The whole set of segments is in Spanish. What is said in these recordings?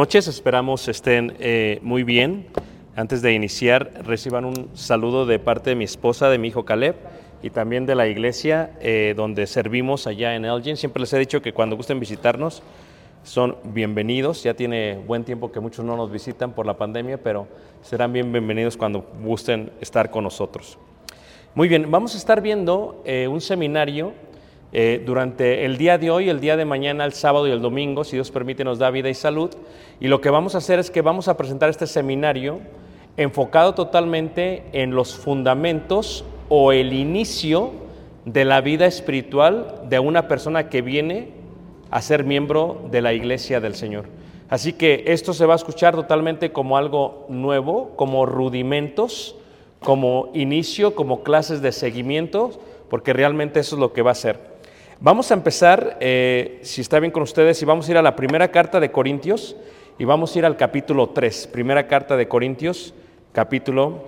noches, esperamos estén eh, muy bien. Antes de iniciar, reciban un saludo de parte de mi esposa, de mi hijo Caleb y también de la iglesia eh, donde servimos allá en Elgin. Siempre les he dicho que cuando gusten visitarnos son bienvenidos. Ya tiene buen tiempo que muchos no nos visitan por la pandemia, pero serán bien bienvenidos cuando gusten estar con nosotros. Muy bien, vamos a estar viendo eh, un seminario eh, durante el día de hoy, el día de mañana, el sábado y el domingo, si Dios permite, nos da vida y salud. Y lo que vamos a hacer es que vamos a presentar este seminario enfocado totalmente en los fundamentos o el inicio de la vida espiritual de una persona que viene a ser miembro de la iglesia del Señor. Así que esto se va a escuchar totalmente como algo nuevo, como rudimentos, como inicio, como clases de seguimiento, porque realmente eso es lo que va a ser. Vamos a empezar, eh, si está bien con ustedes, y vamos a ir a la primera carta de Corintios y vamos a ir al capítulo 3. Primera carta de Corintios, capítulo,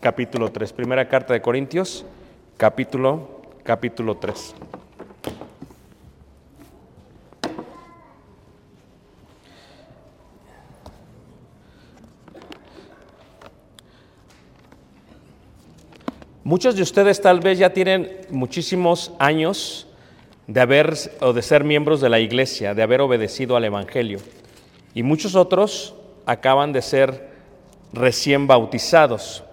capítulo 3. Primera carta de Corintios, capítulo, capítulo 3. Muchos de ustedes tal vez ya tienen muchísimos años de haber o de ser miembros de la iglesia, de haber obedecido al evangelio. Y muchos otros acaban de ser recién bautizados.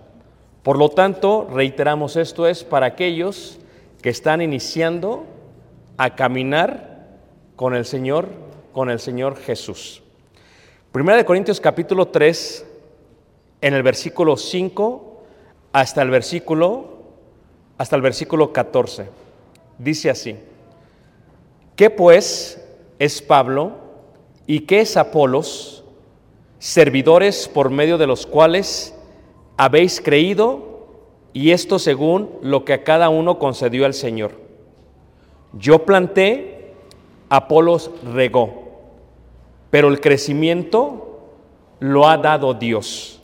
Por lo tanto, reiteramos esto es para aquellos que están iniciando a caminar con el Señor, con el Señor Jesús. Primera de Corintios capítulo 3 en el versículo 5 hasta el versículo hasta el versículo 14. Dice así: ¿Qué pues es Pablo y qué es Apolos, servidores por medio de los cuales habéis creído, y esto según lo que a cada uno concedió el Señor? Yo planté, Apolos regó, pero el crecimiento lo ha dado Dios.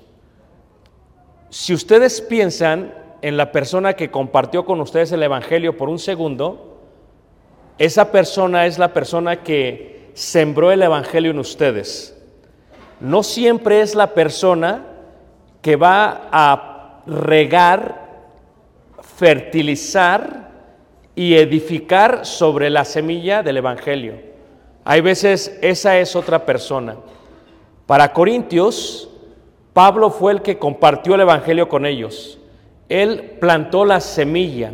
Si ustedes piensan en la persona que compartió con ustedes el Evangelio por un segundo, esa persona es la persona que sembró el Evangelio en ustedes. No siempre es la persona que va a regar, fertilizar y edificar sobre la semilla del Evangelio. Hay veces esa es otra persona. Para Corintios, Pablo fue el que compartió el Evangelio con ellos. Él plantó la semilla.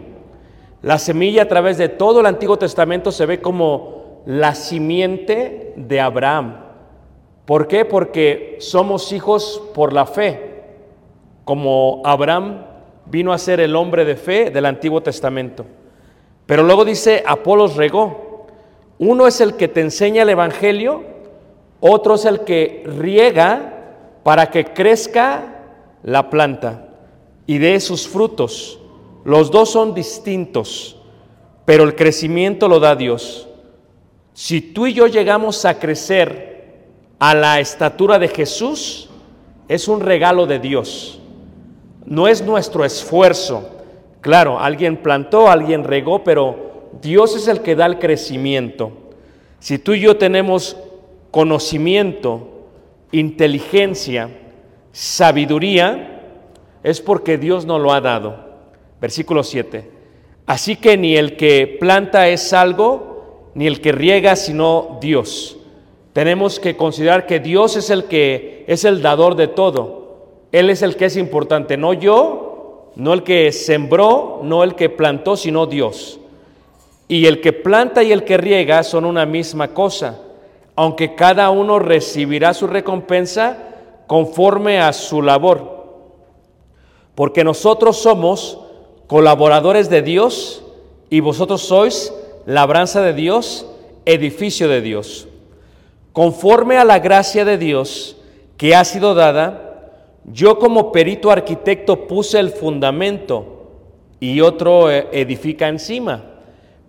La semilla a través de todo el Antiguo Testamento se ve como la simiente de Abraham. ¿Por qué? Porque somos hijos por la fe, como Abraham vino a ser el hombre de fe del Antiguo Testamento. Pero luego dice, Apolos regó. Uno es el que te enseña el Evangelio, otro es el que riega para que crezca la planta y dé sus frutos. Los dos son distintos, pero el crecimiento lo da Dios. Si tú y yo llegamos a crecer a la estatura de Jesús, es un regalo de Dios. No es nuestro esfuerzo. Claro, alguien plantó, alguien regó, pero Dios es el que da el crecimiento. Si tú y yo tenemos conocimiento, inteligencia, sabiduría, es porque Dios nos lo ha dado. Versículo 7. Así que ni el que planta es algo, ni el que riega, sino Dios. Tenemos que considerar que Dios es el que es el dador de todo. Él es el que es importante, no yo, no el que sembró, no el que plantó, sino Dios. Y el que planta y el que riega son una misma cosa, aunque cada uno recibirá su recompensa conforme a su labor. Porque nosotros somos colaboradores de Dios y vosotros sois labranza de Dios, edificio de Dios. Conforme a la gracia de Dios que ha sido dada, yo como perito arquitecto puse el fundamento y otro eh, edifica encima.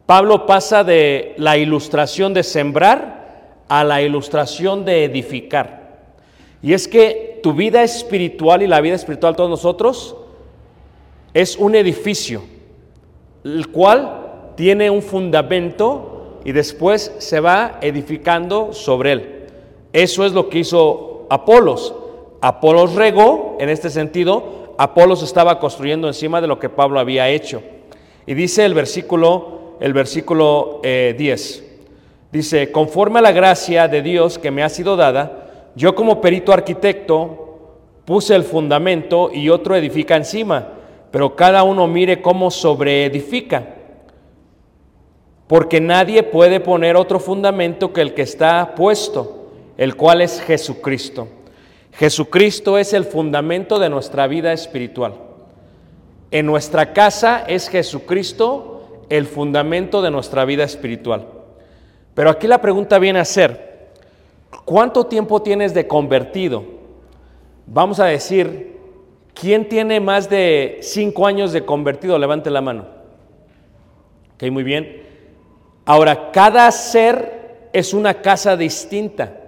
Pablo pasa de la ilustración de sembrar a la ilustración de edificar. Y es que tu vida espiritual y la vida espiritual todos nosotros es un edificio, el cual tiene un fundamento y después se va edificando sobre él. Eso es lo que hizo Apolos. Apolos regó, en este sentido, Apolos estaba construyendo encima de lo que Pablo había hecho. Y dice el versículo, el versículo eh, 10, dice, conforme a la gracia de Dios que me ha sido dada, yo como perito arquitecto puse el fundamento y otro edifica encima, pero cada uno mire cómo sobreedifica. Porque nadie puede poner otro fundamento que el que está puesto, el cual es Jesucristo. Jesucristo es el fundamento de nuestra vida espiritual. En nuestra casa es Jesucristo el fundamento de nuestra vida espiritual. Pero aquí la pregunta viene a ser, ¿cuánto tiempo tienes de convertido? Vamos a decir, ¿quién tiene más de cinco años de convertido? Levante la mano. Ok, muy bien. Ahora, cada ser es una casa distinta.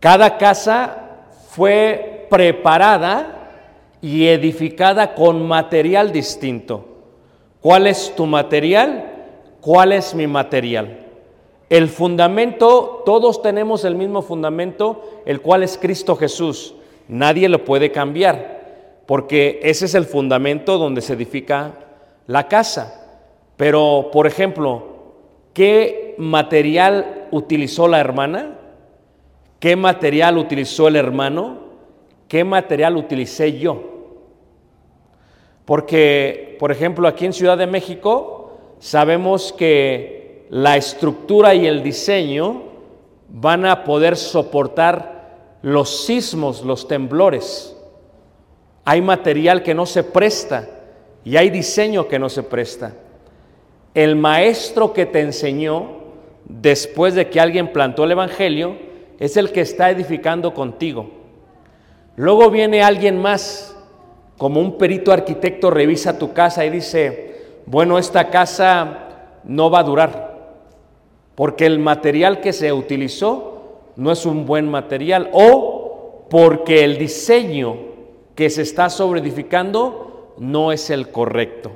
Cada casa fue preparada y edificada con material distinto. ¿Cuál es tu material? ¿Cuál es mi material? El fundamento, todos tenemos el mismo fundamento, el cual es Cristo Jesús. Nadie lo puede cambiar, porque ese es el fundamento donde se edifica la casa. Pero, por ejemplo, ¿qué material utilizó la hermana? ¿Qué material utilizó el hermano? ¿Qué material utilicé yo? Porque, por ejemplo, aquí en Ciudad de México sabemos que la estructura y el diseño van a poder soportar los sismos, los temblores. Hay material que no se presta y hay diseño que no se presta. El maestro que te enseñó después de que alguien plantó el Evangelio, es el que está edificando contigo. Luego viene alguien más, como un perito arquitecto revisa tu casa y dice, bueno, esta casa no va a durar, porque el material que se utilizó no es un buen material, o porque el diseño que se está sobreedificando no es el correcto.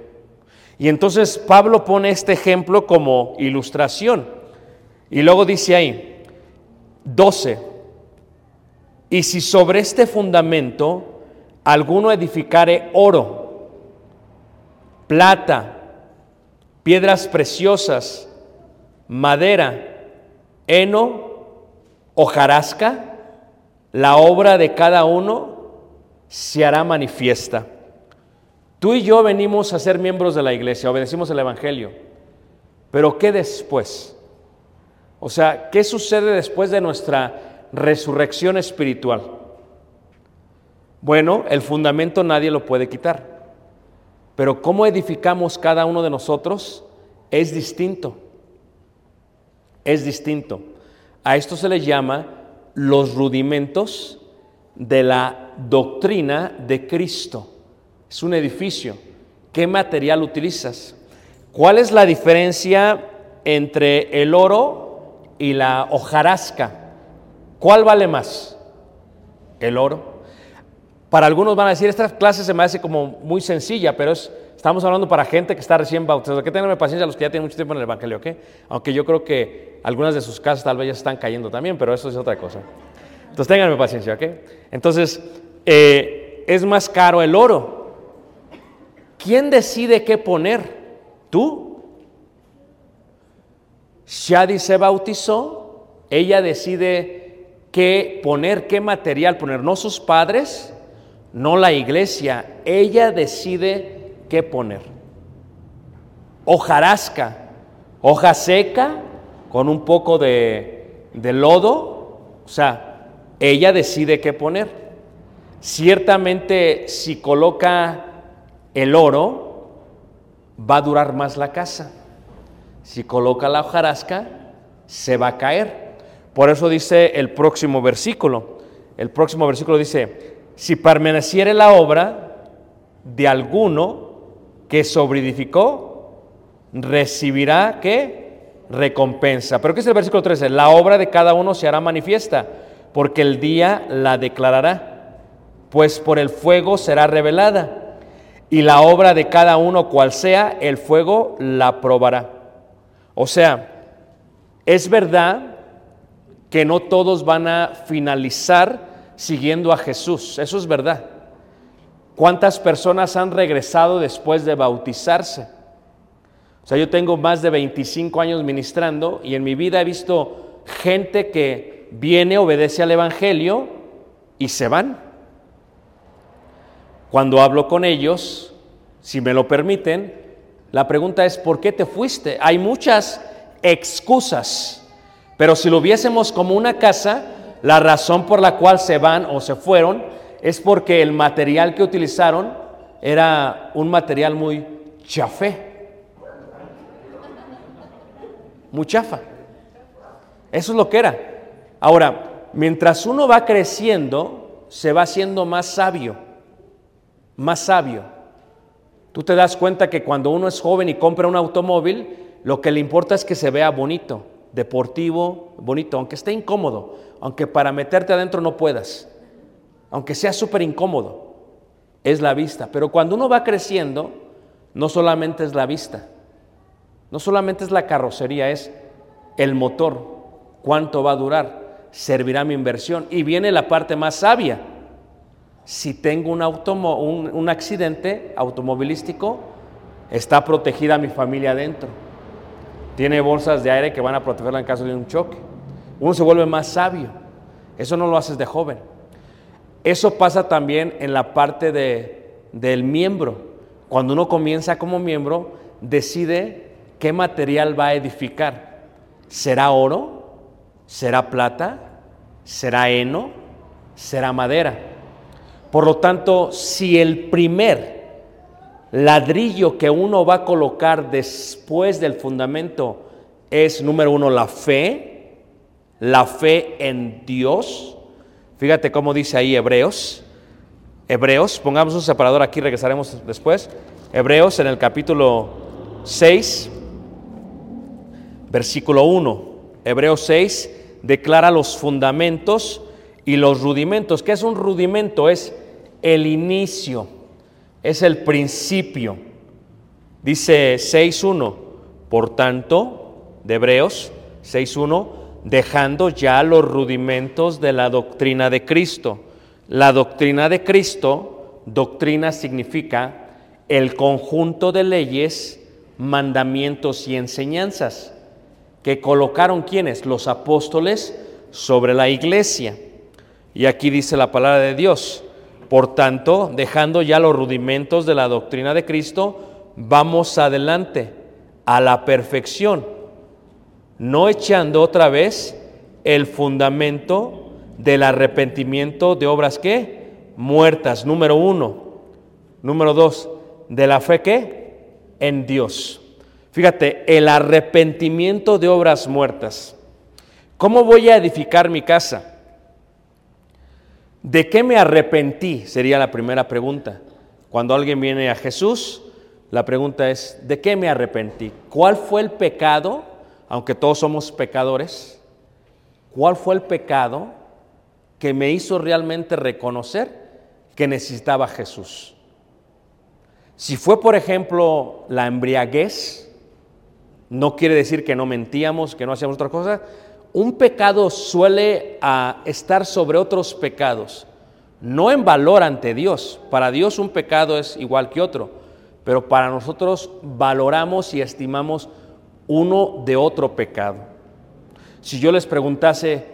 Y entonces Pablo pone este ejemplo como ilustración. Y luego dice ahí, 12. Y si sobre este fundamento alguno edificare oro, plata, piedras preciosas, madera, heno, hojarasca, la obra de cada uno se hará manifiesta. Tú y yo venimos a ser miembros de la iglesia, obedecimos el Evangelio. Pero ¿qué después? O sea, ¿qué sucede después de nuestra resurrección espiritual? Bueno, el fundamento nadie lo puede quitar, pero cómo edificamos cada uno de nosotros es distinto. Es distinto. A esto se le llama los rudimentos de la doctrina de Cristo. Es un edificio. ¿Qué material utilizas? ¿Cuál es la diferencia entre el oro y la hojarasca? ¿Cuál vale más? El oro. Para algunos van a decir, esta clase se me hace como muy sencilla, pero es, estamos hablando para gente que está recién bautizada. Que tenerme paciencia los que ya tienen mucho tiempo en el Evangelio, ¿ok? Aunque yo creo que algunas de sus casas tal vez ya están cayendo también, pero eso es otra cosa. Entonces ténganme paciencia, ¿ok? Entonces, eh, es más caro el oro. ¿Quién decide qué poner? ¿Tú? Shadi se bautizó, ella decide qué poner, qué material poner, no sus padres, no la iglesia, ella decide qué poner. Hojarasca, hoja seca con un poco de, lodo, o sea, ella decide qué poner. Ciertamente si coloca el oro, va a durar más la casa. Si coloca la hojarasca, se va a caer. Por eso dice el próximo versículo. El próximo versículo dice, si permaneciere la obra de alguno que sobreedificó, recibirá qué? Recompensa. Pero ¿qué es el versículo 13? La obra de cada uno se hará manifiesta, porque el día la declarará, pues por el fuego será revelada y la obra de cada uno cual sea, el fuego la probará. O sea, es verdad que no todos van a finalizar siguiendo a Jesús, eso es verdad. ¿Cuántas personas han regresado después de bautizarse? O sea, yo tengo más de 25 años ministrando y en mi vida he visto gente que viene, obedece al Evangelio y se van. Cuando hablo con ellos, si me lo permiten, la pregunta es, ¿por qué te fuiste? Hay muchas excusas, pero si lo viésemos como una casa, la razón por la cual se van o se fueron es porque el material que utilizaron era un material muy chafé, muy chafa. Eso es lo que era. Ahora, mientras uno va creciendo, se va haciendo más sabio más sabio. Tú te das cuenta que cuando uno es joven y compra un automóvil, lo que le importa es que se vea bonito, deportivo, bonito, aunque esté incómodo, aunque para meterte adentro no puedas, aunque sea súper incómodo, es la vista. Pero cuando uno va creciendo, no solamente es la vista, no solamente es la carrocería, es el motor, cuánto va a durar, servirá mi inversión. Y viene la parte más sabia si tengo un, accidente automovilístico, está protegida mi familia adentro. Tiene bolsas de aire que van a protegerla en caso de un choque. Uno se vuelve más sabio. Eso no lo haces de joven. Eso pasa también en la parte de, del miembro. Cuando uno comienza como miembro, decide qué material va a edificar. ¿Será oro? ¿Será plata? ¿Será heno? ¿Será madera? Por lo tanto, si el primer ladrillo que uno va a colocar después del fundamento es, número uno, la fe, la fe en Dios, fíjate cómo dice ahí Hebreos, Hebreos, pongamos un separador aquí, regresaremos después, Hebreos en el capítulo 6, versículo 1, Hebreos 6 declara los fundamentos y los rudimentos. ¿Qué es un rudimento? Es el inicio, es el principio. Dice 6.1, por tanto, de Hebreos 6.1, dejando ya los rudimentos de la doctrina de Cristo. La doctrina de Cristo, doctrina significa el conjunto de leyes, mandamientos y enseñanzas que colocaron quienes, los apóstoles, sobre la iglesia. Y aquí dice la palabra de Dios, por tanto, dejando ya los rudimentos de la doctrina de Cristo, vamos adelante a la perfección, no echando otra vez el fundamento del arrepentimiento de obras que muertas, número uno. Número dos, de la fe que en Dios. Fíjate, el arrepentimiento de obras muertas. ¿Cómo voy a edificar mi casa? ¿De qué me arrepentí? Sería la primera pregunta. Cuando alguien viene a Jesús, la pregunta es, ¿de qué me arrepentí? ¿Cuál fue el pecado? Aunque todos somos pecadores, ¿cuál fue el pecado que me hizo realmente reconocer que necesitaba a Jesús? Si fue, por ejemplo, la embriaguez, no quiere decir que no mentíamos, que no hacíamos otra cosa. Un pecado suele ah, estar sobre otros pecados, no en valor ante Dios. Para Dios un pecado es igual que otro, pero para nosotros valoramos y estimamos uno de otro pecado. Si yo les preguntase,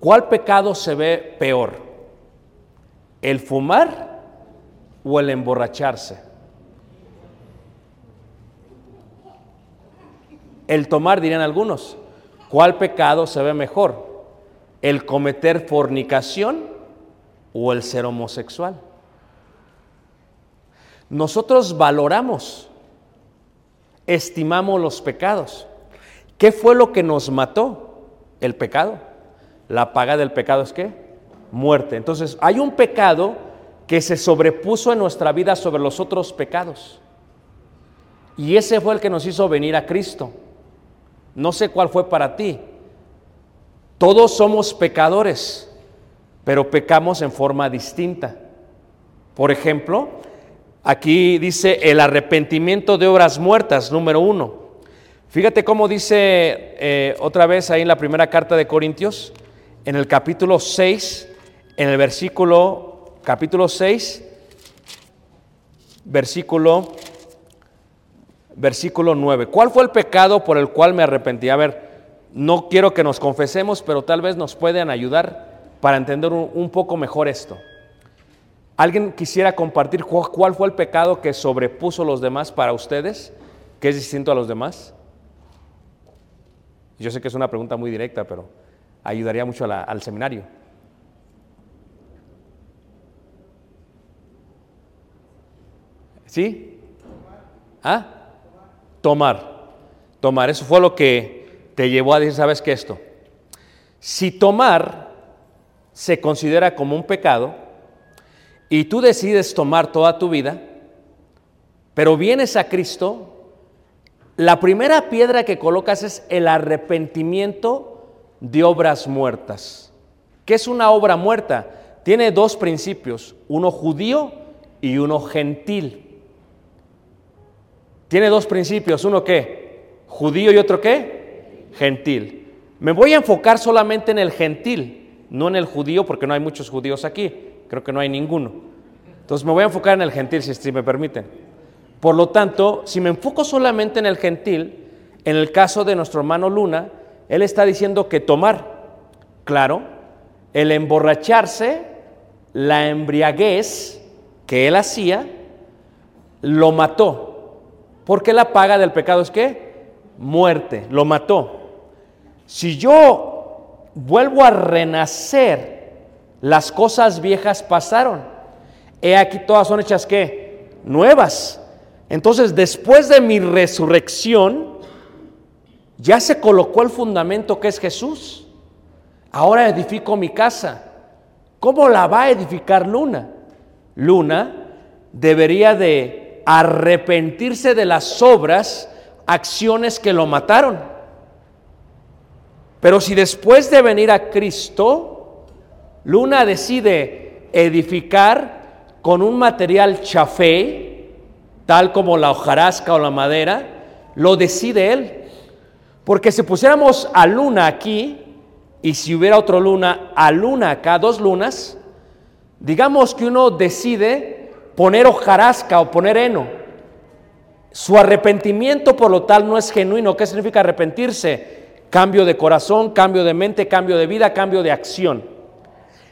¿cuál pecado se ve peor? ¿El fumar o el emborracharse? El tomar, dirían algunos. ¿Cuál pecado se ve mejor? ¿El cometer fornicación o el ser homosexual? Nosotros valoramos, estimamos los pecados. ¿Qué fue lo que nos mató? El pecado. La paga del pecado es qué? Muerte. Entonces, hay un pecado que se sobrepuso en nuestra vida sobre los otros pecados. Y ese fue el que nos hizo venir a Cristo. No sé cuál fue para ti. Todos somos pecadores, pero pecamos en forma distinta. Por ejemplo, aquí dice el arrepentimiento de obras muertas, número uno. Fíjate cómo dice eh, otra vez ahí en la primera carta de Corintios, en el capítulo 6, en el versículo, capítulo 6, versículo versículo 9. ¿Cuál fue el pecado por el cual me arrepentí? A ver, no quiero que nos confesemos, pero tal vez nos puedan ayudar para entender un, poco mejor esto. ¿Alguien quisiera compartir cu- cuál fue el pecado que sobrepuso los demás para ustedes, que es distinto a los demás? Yo sé que es una pregunta muy directa, pero ayudaría mucho al seminario. ¿Sí? ¿Ah? Tomar. Tomar. Eso fue lo que te llevó a decir, ¿sabes qué esto? Si tomar se considera como un pecado y tú decides tomar toda tu vida, pero vienes a Cristo, la primera piedra que colocas es el arrepentimiento de obras muertas. ¿Qué es una obra muerta? Tiene dos principios, uno judío y uno gentil. Tiene dos principios, uno qué? Judío y otro qué? Gentil. Me voy a enfocar solamente en el gentil, no en el judío, porque no hay muchos judíos aquí, creo que no hay ninguno. Entonces me voy a enfocar en el gentil, si, si me permiten. Por lo tanto, si me enfoco solamente en el gentil, en el caso de nuestro hermano Luna, él está diciendo que tomar, claro, el emborracharse, la embriaguez que él hacía, lo mató. Porque la paga del pecado es qué? Muerte, lo mató. Si yo vuelvo a renacer, las cosas viejas pasaron. He aquí todas son hechas qué? Nuevas. Entonces, después de mi resurrección, ya se colocó el fundamento que es Jesús. Ahora edifico mi casa. ¿Cómo la va a edificar Luna? Luna debería de arrepentirse de las obras, acciones que lo mataron. Pero si después de venir a Cristo, Luna decide edificar con un material chafé, tal como la hojarasca o la madera, lo decide él. Porque si pusiéramos a Luna aquí, y si hubiera otro Luna, a Luna acá, dos lunas, digamos que uno decide poner hojarasca o poner heno. Su arrepentimiento, por lo tal, no es genuino. ¿Qué significa arrepentirse? Cambio de corazón, cambio de mente, cambio de vida, cambio de acción.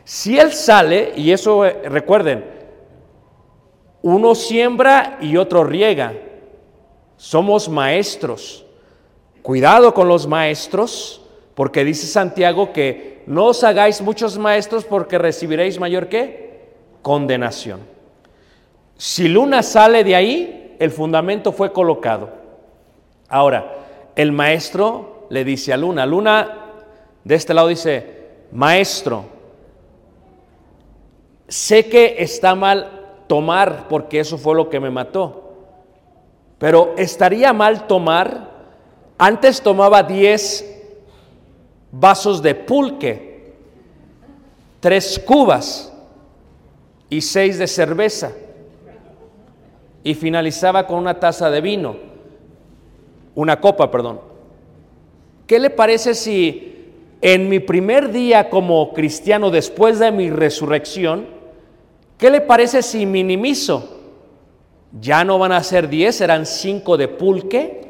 Si él sale, y eso eh, recuerden, uno siembra y otro riega. Somos maestros. Cuidado con los maestros, porque dice Santiago que no os hagáis muchos maestros porque recibiréis mayor que condenación. Si Luna sale de ahí, el fundamento fue colocado. Ahora, el maestro le dice a Luna, Luna de este lado dice, maestro, sé que está mal tomar porque eso fue lo que me mató, pero estaría mal tomar, antes tomaba 10 vasos de pulque, tres cubas y seis de cerveza y finalizaba con una taza de vino, una copa, perdón. ¿Qué le parece si en mi primer día como cristiano después de mi resurrección, qué le parece si minimizo? Ya no van a ser 10, serán 5 de pulque.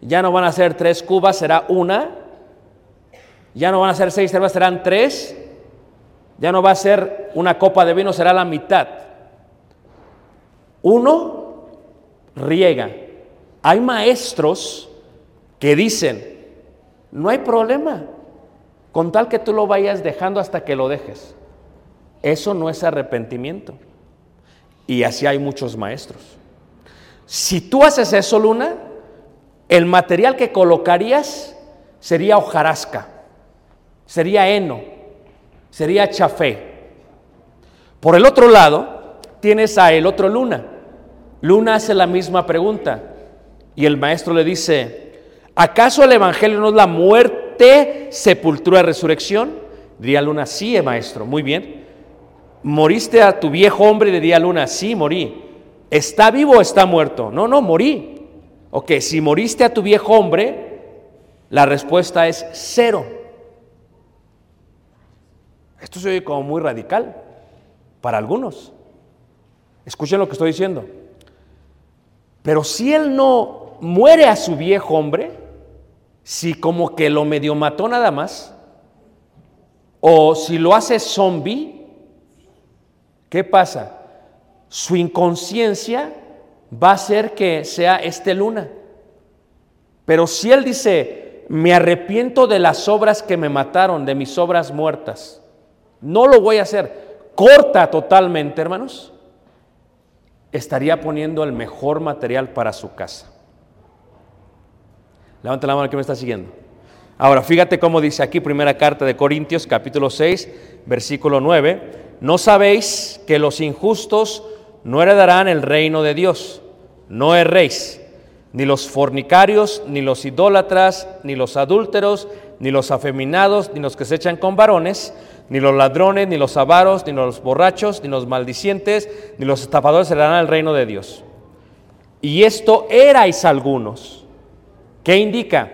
Ya no van a ser 3 cubas, será una. Ya no van a ser 6 cervezas, serán 3. Ya no va a ser una copa de vino, será la mitad. Uno riega. Hay maestros que dicen, no hay problema, con tal que tú lo vayas dejando hasta que lo dejes. Eso no es arrepentimiento. Y así hay muchos maestros. Si tú haces eso, Luna, el material que colocarías sería hojarasca, sería heno, sería chafé. Por el otro lado, tienes a el otro Luna. Luna hace la misma pregunta y el maestro le dice, ¿acaso el Evangelio no es la muerte, sepultura y resurrección? Diría Luna, sí, maestro, muy bien. ¿Moriste a tu viejo hombre? Diría Luna, sí, morí. ¿Está vivo o está muerto? No, no, morí. Ok, si moriste a tu viejo hombre, la respuesta es cero. Esto se oye como muy radical para algunos. Escuchen lo que estoy diciendo. Pero si él no muere a su viejo hombre, si como que lo medio mató nada más, o si lo hace zombie, ¿qué pasa? Su inconsciencia va a hacer que sea este luna. Pero si él dice, me arrepiento de las obras que me mataron, de mis obras muertas, no lo voy a hacer, corta totalmente, hermanos, estaría poniendo el mejor material para su casa. Levanta la mano que me está siguiendo. Ahora, fíjate cómo dice aquí, primera carta de Corintios, capítulo 6, versículo 9. ¿No sabéis que los injustos no heredarán el reino de Dios? No erréis, ni los fornicarios, ni los idólatras, ni los adúlteros, ni los afeminados, ni los que se echan con varones, ni los ladrones, ni los avaros, ni los borrachos, ni los maldicientes, ni los estafadores heredarán el reino de Dios. Y esto erais algunos. ¿Qué indica?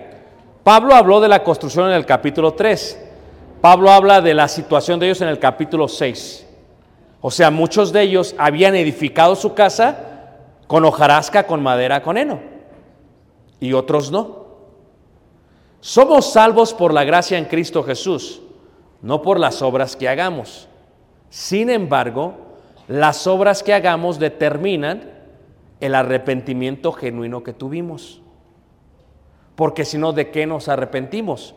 Pablo habló de la construcción en el capítulo 3. Pablo habla de la situación de ellos en el capítulo 6. O sea, muchos de ellos habían edificado su casa con hojarasca, con madera, con heno. Y otros no. Somos salvos por la gracia en Cristo Jesús, no por las obras que hagamos. Sin embargo, las obras que hagamos determinan el arrepentimiento genuino que tuvimos. Porque si no, ¿de qué nos arrepentimos?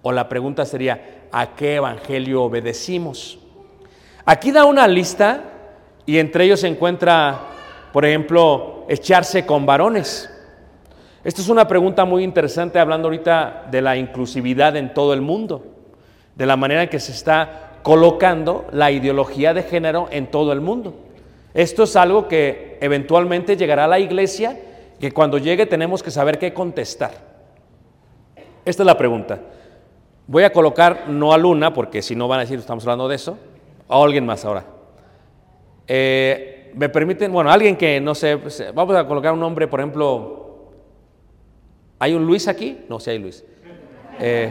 O la pregunta sería, ¿a qué evangelio obedecimos? Aquí da una lista y entre ellos se encuentra, por ejemplo, echarse con varones. Esta es una pregunta muy interesante hablando ahorita de la inclusividad en todo el mundo, de la manera en que se está colocando la ideología de género en todo el mundo. Esto es algo que eventualmente llegará a la iglesia, que cuando llegue tenemos que saber qué contestar. Esta es la pregunta. Voy a colocar no a Luna, porque si no van a decir estamos hablando de eso, a alguien más ahora. Eh, me permiten, bueno, alguien que no sé, pues, vamos a colocar un nombre, por ejemplo, ¿hay un Luis aquí? No, sí hay Luis. Eh,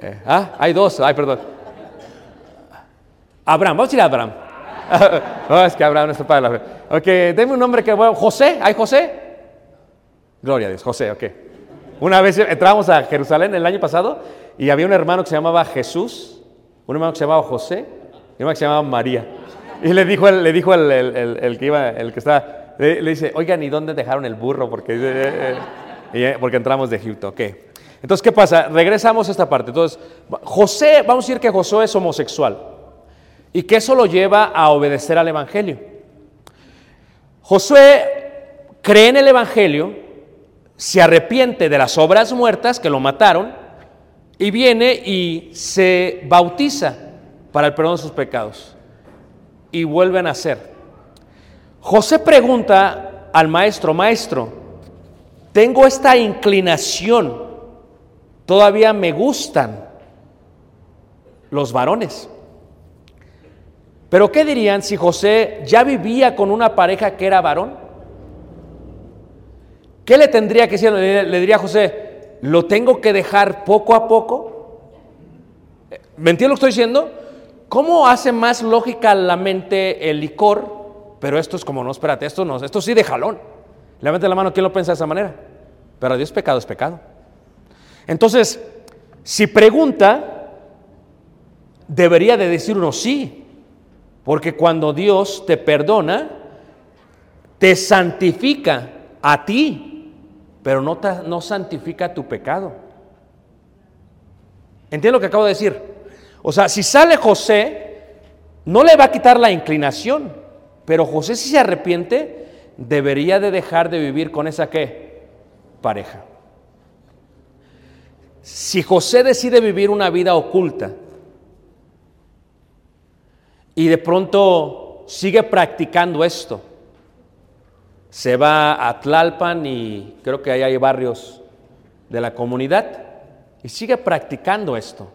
eh, ah, hay dos, ay, perdón. Abraham, vamos a decir Abraham. no, es que Abraham está la fe. Ok, denme un nombre que, bueno, José, ¿hay José? Gloria a Dios, José, ok. Una vez entramos a Jerusalén el año pasado y había un hermano que se llamaba Jesús, un hermano que se llamaba José y un hermano que se llamaba María. Y le dijo le dijo el, el, que iba, el que estaba, le, dice, oigan, ¿y dónde dejaron el burro? Porque eh, Porque entramos de Egipto, ok. Entonces, ¿qué pasa? Regresamos a esta parte. Entonces, José, vamos a decir que Josué es homosexual y que eso lo lleva a obedecer al Evangelio. Josué cree en el Evangelio, se arrepiente de las obras muertas que lo mataron y viene y se bautiza para el perdón de sus pecados y vuelve a nacer. José pregunta al maestro, maestro, tengo esta inclinación, todavía me gustan los varones. Pero ¿qué dirían si José ya vivía con una pareja que era varón? ¿Qué le tendría que decir? Le, diría a José, ¿lo tengo que dejar poco a poco? ¿Me entiendes lo que estoy diciendo? ¿Cómo hace más lógica la mente el licor? Pero esto es como, no, espérate, esto no, esto sí de jalón. Levante la mano, ¿quién lo piensa de esa manera? Pero Dios pecado es pecado. Entonces, si pregunta, debería de decir uno sí, porque cuando Dios te perdona, te santifica a ti, pero no, te- no santifica tu pecado. ¿Entiendes lo que acabo de decir? O sea, si sale José, no le va a quitar la inclinación, pero José si se arrepiente, debería de dejar de vivir con esa qué? Pareja. Si José decide vivir una vida oculta y de pronto sigue practicando esto, se va a Tlalpan y creo que ahí hay barrios de la comunidad y sigue practicando esto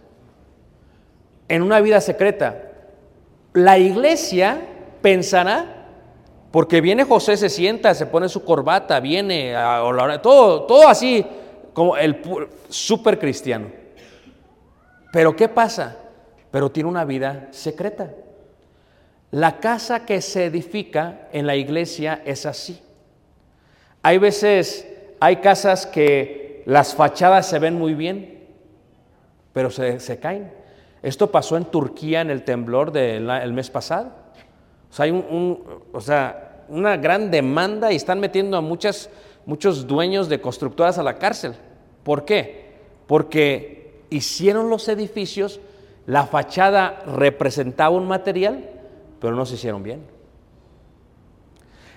en una vida secreta. La iglesia pensará, porque viene José, se sienta, se pone su corbata, viene a todo, todo así, como el súper cristiano. Pero ¿qué pasa? Pero tiene una vida secreta. La casa que se edifica en la iglesia es así. Hay veces, hay casas que las fachadas se ven muy bien, pero se, se caen. Esto pasó en Turquía en el temblor del el mes pasado. O sea, hay un, o sea, una gran demanda y están metiendo a muchas, muchos dueños de constructoras a la cárcel. ¿Por qué? Porque hicieron los edificios, la fachada representaba un material, pero no se hicieron bien.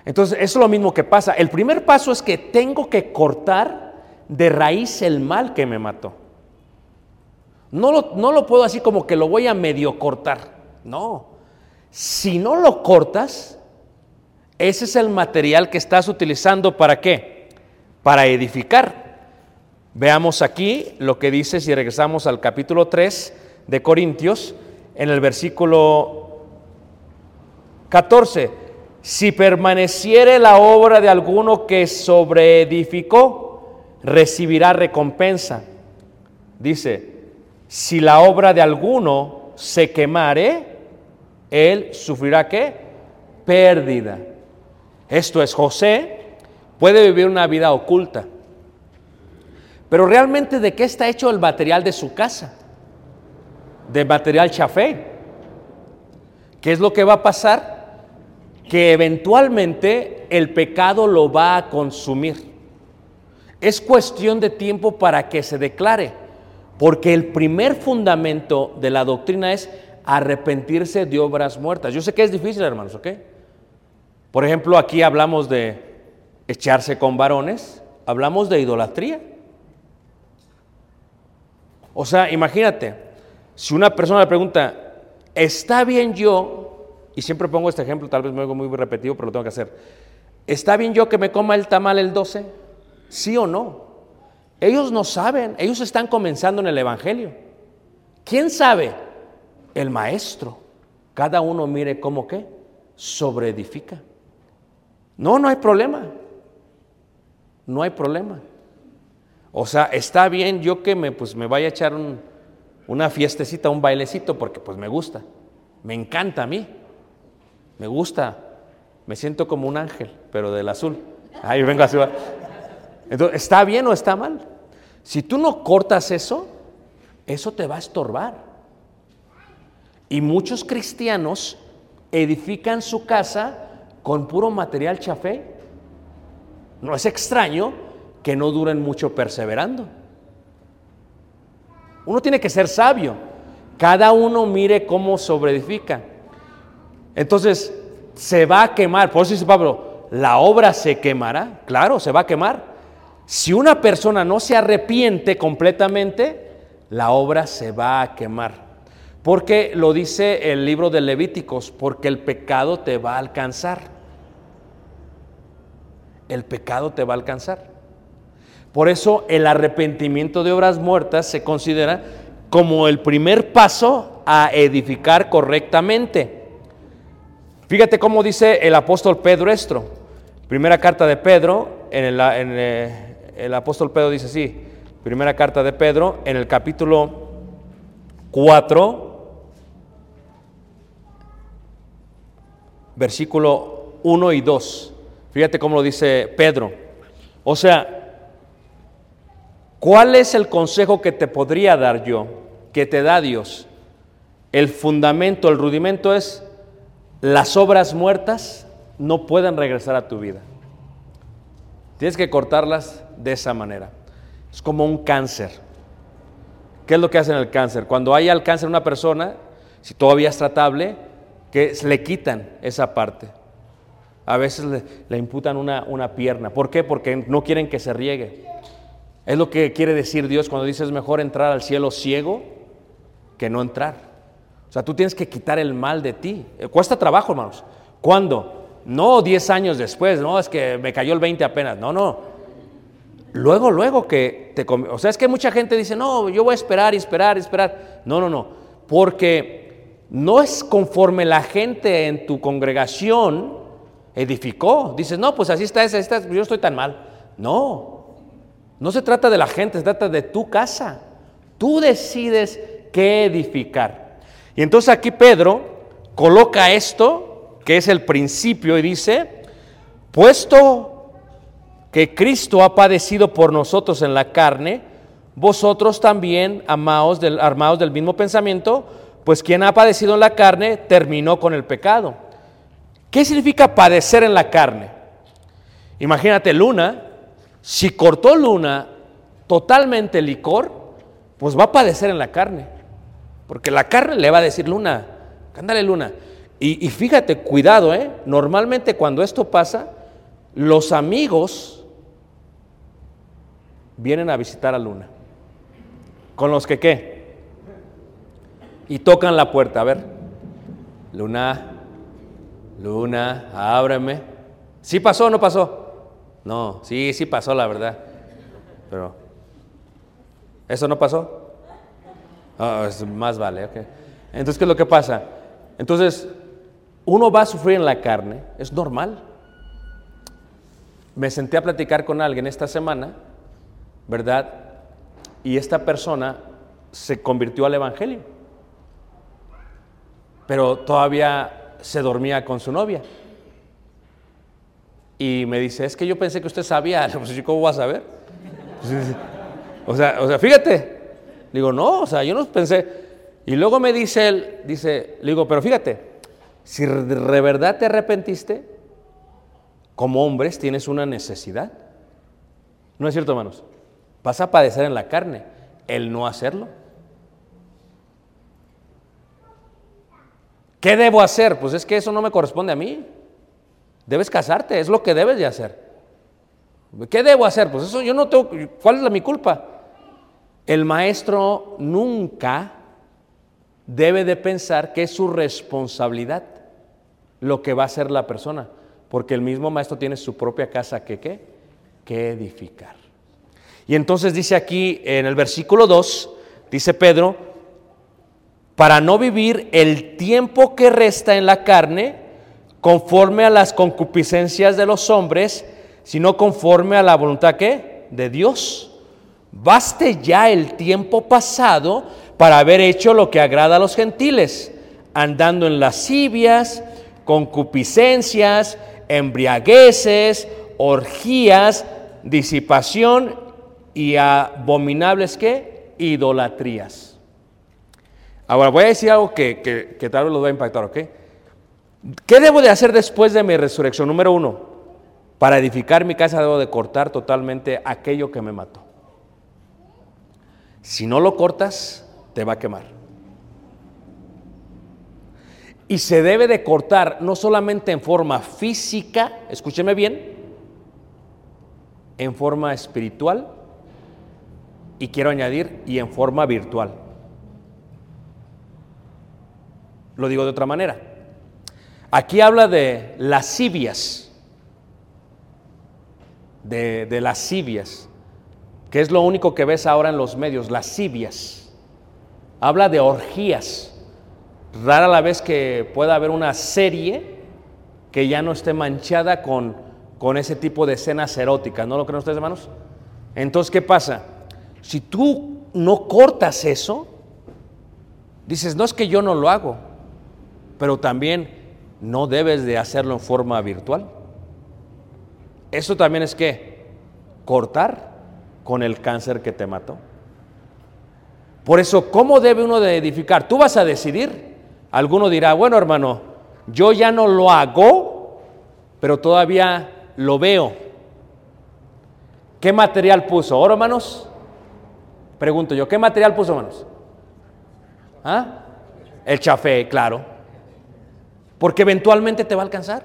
Entonces, eso es lo mismo que pasa. El primer paso es que tengo que cortar de raíz el mal que me mató. No lo, no lo puedo así como que lo voy a medio cortar. No. Si no lo cortas, ese es el material que estás utilizando para qué? Para edificar. Veamos aquí lo que dice si regresamos al capítulo 3 de Corintios, en el versículo 14. Si permaneciere la obra de alguno que sobreedificó, recibirá recompensa. Dice, si la obra de alguno se quemare, él sufrirá qué? Pérdida. Esto es, José puede vivir una vida oculta. Pero realmente, ¿de qué está hecho el material de su casa? De material chafé. ¿Qué es lo que va a pasar? Que eventualmente el pecado lo va a consumir. Es cuestión de tiempo para que se declare, porque el primer fundamento de la doctrina es arrepentirse de obras muertas. Yo sé que es difícil, hermanos, ¿ok? Por ejemplo, aquí hablamos de echarse con varones, hablamos de idolatría. O sea, imagínate, si una persona le pregunta, ¿está bien yo? Y siempre pongo este ejemplo, tal vez me hago muy repetido, pero lo tengo que hacer. ¿Está bien yo que me coma el tamal el 12? ¿Sí o no? Ellos no saben, ellos están comenzando en el Evangelio. ¿Quién sabe? El maestro. Cada uno mire cómo qué, sobreedifica. No, no hay problema. No hay problema. O sea, está bien yo que me, pues, me vaya a echar un- una fiestecita, un bailecito, porque pues me gusta. Me encanta a mí. Me gusta. Me siento como un ángel, pero del azul. Ahí vengo así. Entonces, ¿está bien o está mal? Si tú no cortas eso, eso te va a estorbar. Y muchos cristianos edifican su casa con puro material chafé. No es extraño que no duren mucho perseverando. Uno tiene que ser sabio. Cada uno mire cómo sobreedifica. Entonces, se va a quemar. Por eso dice Pablo, la obra se quemará. Claro, se va a quemar. Si una persona no se arrepiente completamente, la obra se va a quemar. Porque lo dice el libro de Levíticos, porque el pecado te va a alcanzar. El pecado te va a alcanzar. Por eso el arrepentimiento de obras muertas se considera como el primer paso a edificar correctamente. Fíjate cómo dice el apóstol Pedro esto. Primera carta de Pedro, en el, el, el apóstol Pedro dice así, primera carta de Pedro, en el capítulo 4, versículo 1 y 2. Fíjate cómo lo dice Pedro. O sea, ¿cuál es el consejo que te podría dar yo, que te da Dios? El fundamento, el rudimento es, las obras muertas no pueden regresar a tu vida. Tienes que cortarlas de esa manera. Es como un cáncer. ¿Qué es lo que hace en el cáncer? Cuando hay al cáncer en una persona, si todavía es tratable, que le quitan esa parte. A veces le, imputan una, una, pierna. ¿Por qué? Porque no quieren que se riegue. Es lo que quiere decir Dios cuando dice es mejor entrar al cielo ciego que no entrar. O sea, tú tienes que quitar el mal de ti. Eh, cuesta trabajo, hermanos. ¿Cuándo? No 10 años después, no, es que me cayó el 20 apenas. No, no. Luego, luego que te... O sea, es que mucha gente dice, no, yo voy a esperar y esperar y esperar. No, no, no. Porque no es conforme la gente en tu congregación edificó. Dices, no, pues así está, está, yo estoy tan mal. No, no se trata de la gente, se trata de tu casa. Tú decides qué edificar. Y entonces aquí Pedro coloca esto, que es el principio, y dice, puesto que Cristo ha padecido por nosotros en la carne, vosotros también, amados del, armados del mismo pensamiento, pues quien ha padecido en la carne terminó con el pecado. ¿Qué significa padecer en la carne? Imagínate Luna, si cortó Luna totalmente licor, pues va a padecer en la carne. Porque la carne le va a decir, Luna, cándale Luna. Y, y fíjate, cuidado, ¿eh? Normalmente cuando esto pasa, los amigos vienen a visitar a Luna. ¿Con los que qué? Y tocan la puerta. A ver, Luna, Luna, ábreme. ¿Sí pasó o no pasó? No, sí, sí pasó, la verdad. Pero, ¿eso no pasó? Oh, es más vale, ok. Entonces, ¿qué es lo que pasa? Entonces, uno va a sufrir en la carne, es normal. Me senté a platicar con alguien esta semana, ¿verdad? Y esta persona se convirtió al Evangelio, pero todavía se dormía con su novia. Y me dice, es que yo pensé que usted sabía, pues yo cómo voy a saber. O sea, o sea, fíjate. Digo, no, o sea, yo no pensé. Y luego me dice él, dice, digo, pero fíjate, si de verdad te arrepentiste, como hombres tienes una necesidad. ¿No es cierto, hermanos? Vas a padecer en la carne el no hacerlo. ¿Qué debo hacer? Pues es que eso no me corresponde a mí. Debes casarte, es lo que debes de hacer. ¿Qué debo hacer? Pues eso yo no tengo. ¿Cuál es la, mi culpa? El maestro nunca debe de pensar que es su responsabilidad lo que va a hacer la persona, porque el mismo maestro tiene su propia casa que qué? Que edificar. Y entonces dice aquí en el versículo 2, dice Pedro, para no vivir el tiempo que resta en la carne conforme a las concupiscencias de los hombres, sino conforme a la voluntad que de Dios. Baste ya el tiempo pasado para haber hecho lo que agrada a los gentiles, andando en lascivias, concupiscencias, embriagueces, orgías, disipación y abominables que idolatrías. Ahora voy a decir algo que, que, que tal vez los va a impactar, ¿ok? ¿Qué debo de hacer después de mi resurrección? Número uno, Para edificar mi casa debo de cortar totalmente aquello que me mató. Si no lo cortas, te va a quemar. Y se debe de cortar no solamente en forma física, escúcheme bien, en forma espiritual y quiero añadir, y en forma virtual. Lo digo de otra manera. Aquí habla de lascivias, de, de lascivias, que es lo único que ves ahora en los medios, lascivias. Habla de orgías. Rara la vez que pueda haber una serie que ya no esté manchada con, con ese tipo de escenas eróticas. ¿No lo creen ustedes, hermanos? Entonces, ¿qué pasa? Si tú no cortas eso, dices, no es que yo no lo hago, pero también no debes de hacerlo en forma virtual. Eso también es que cortar con el cáncer que te mató. Por eso, ¿cómo debe uno de edificar? Tú vas a decidir. Alguno dirá, bueno hermano, yo ya no lo hago, pero todavía lo veo. ¿Qué material puso? ¿Oro, hermanos? Pregunto yo, ¿qué material puso, hermanos? ¿Ah? El chafé, claro. Porque eventualmente te va a alcanzar.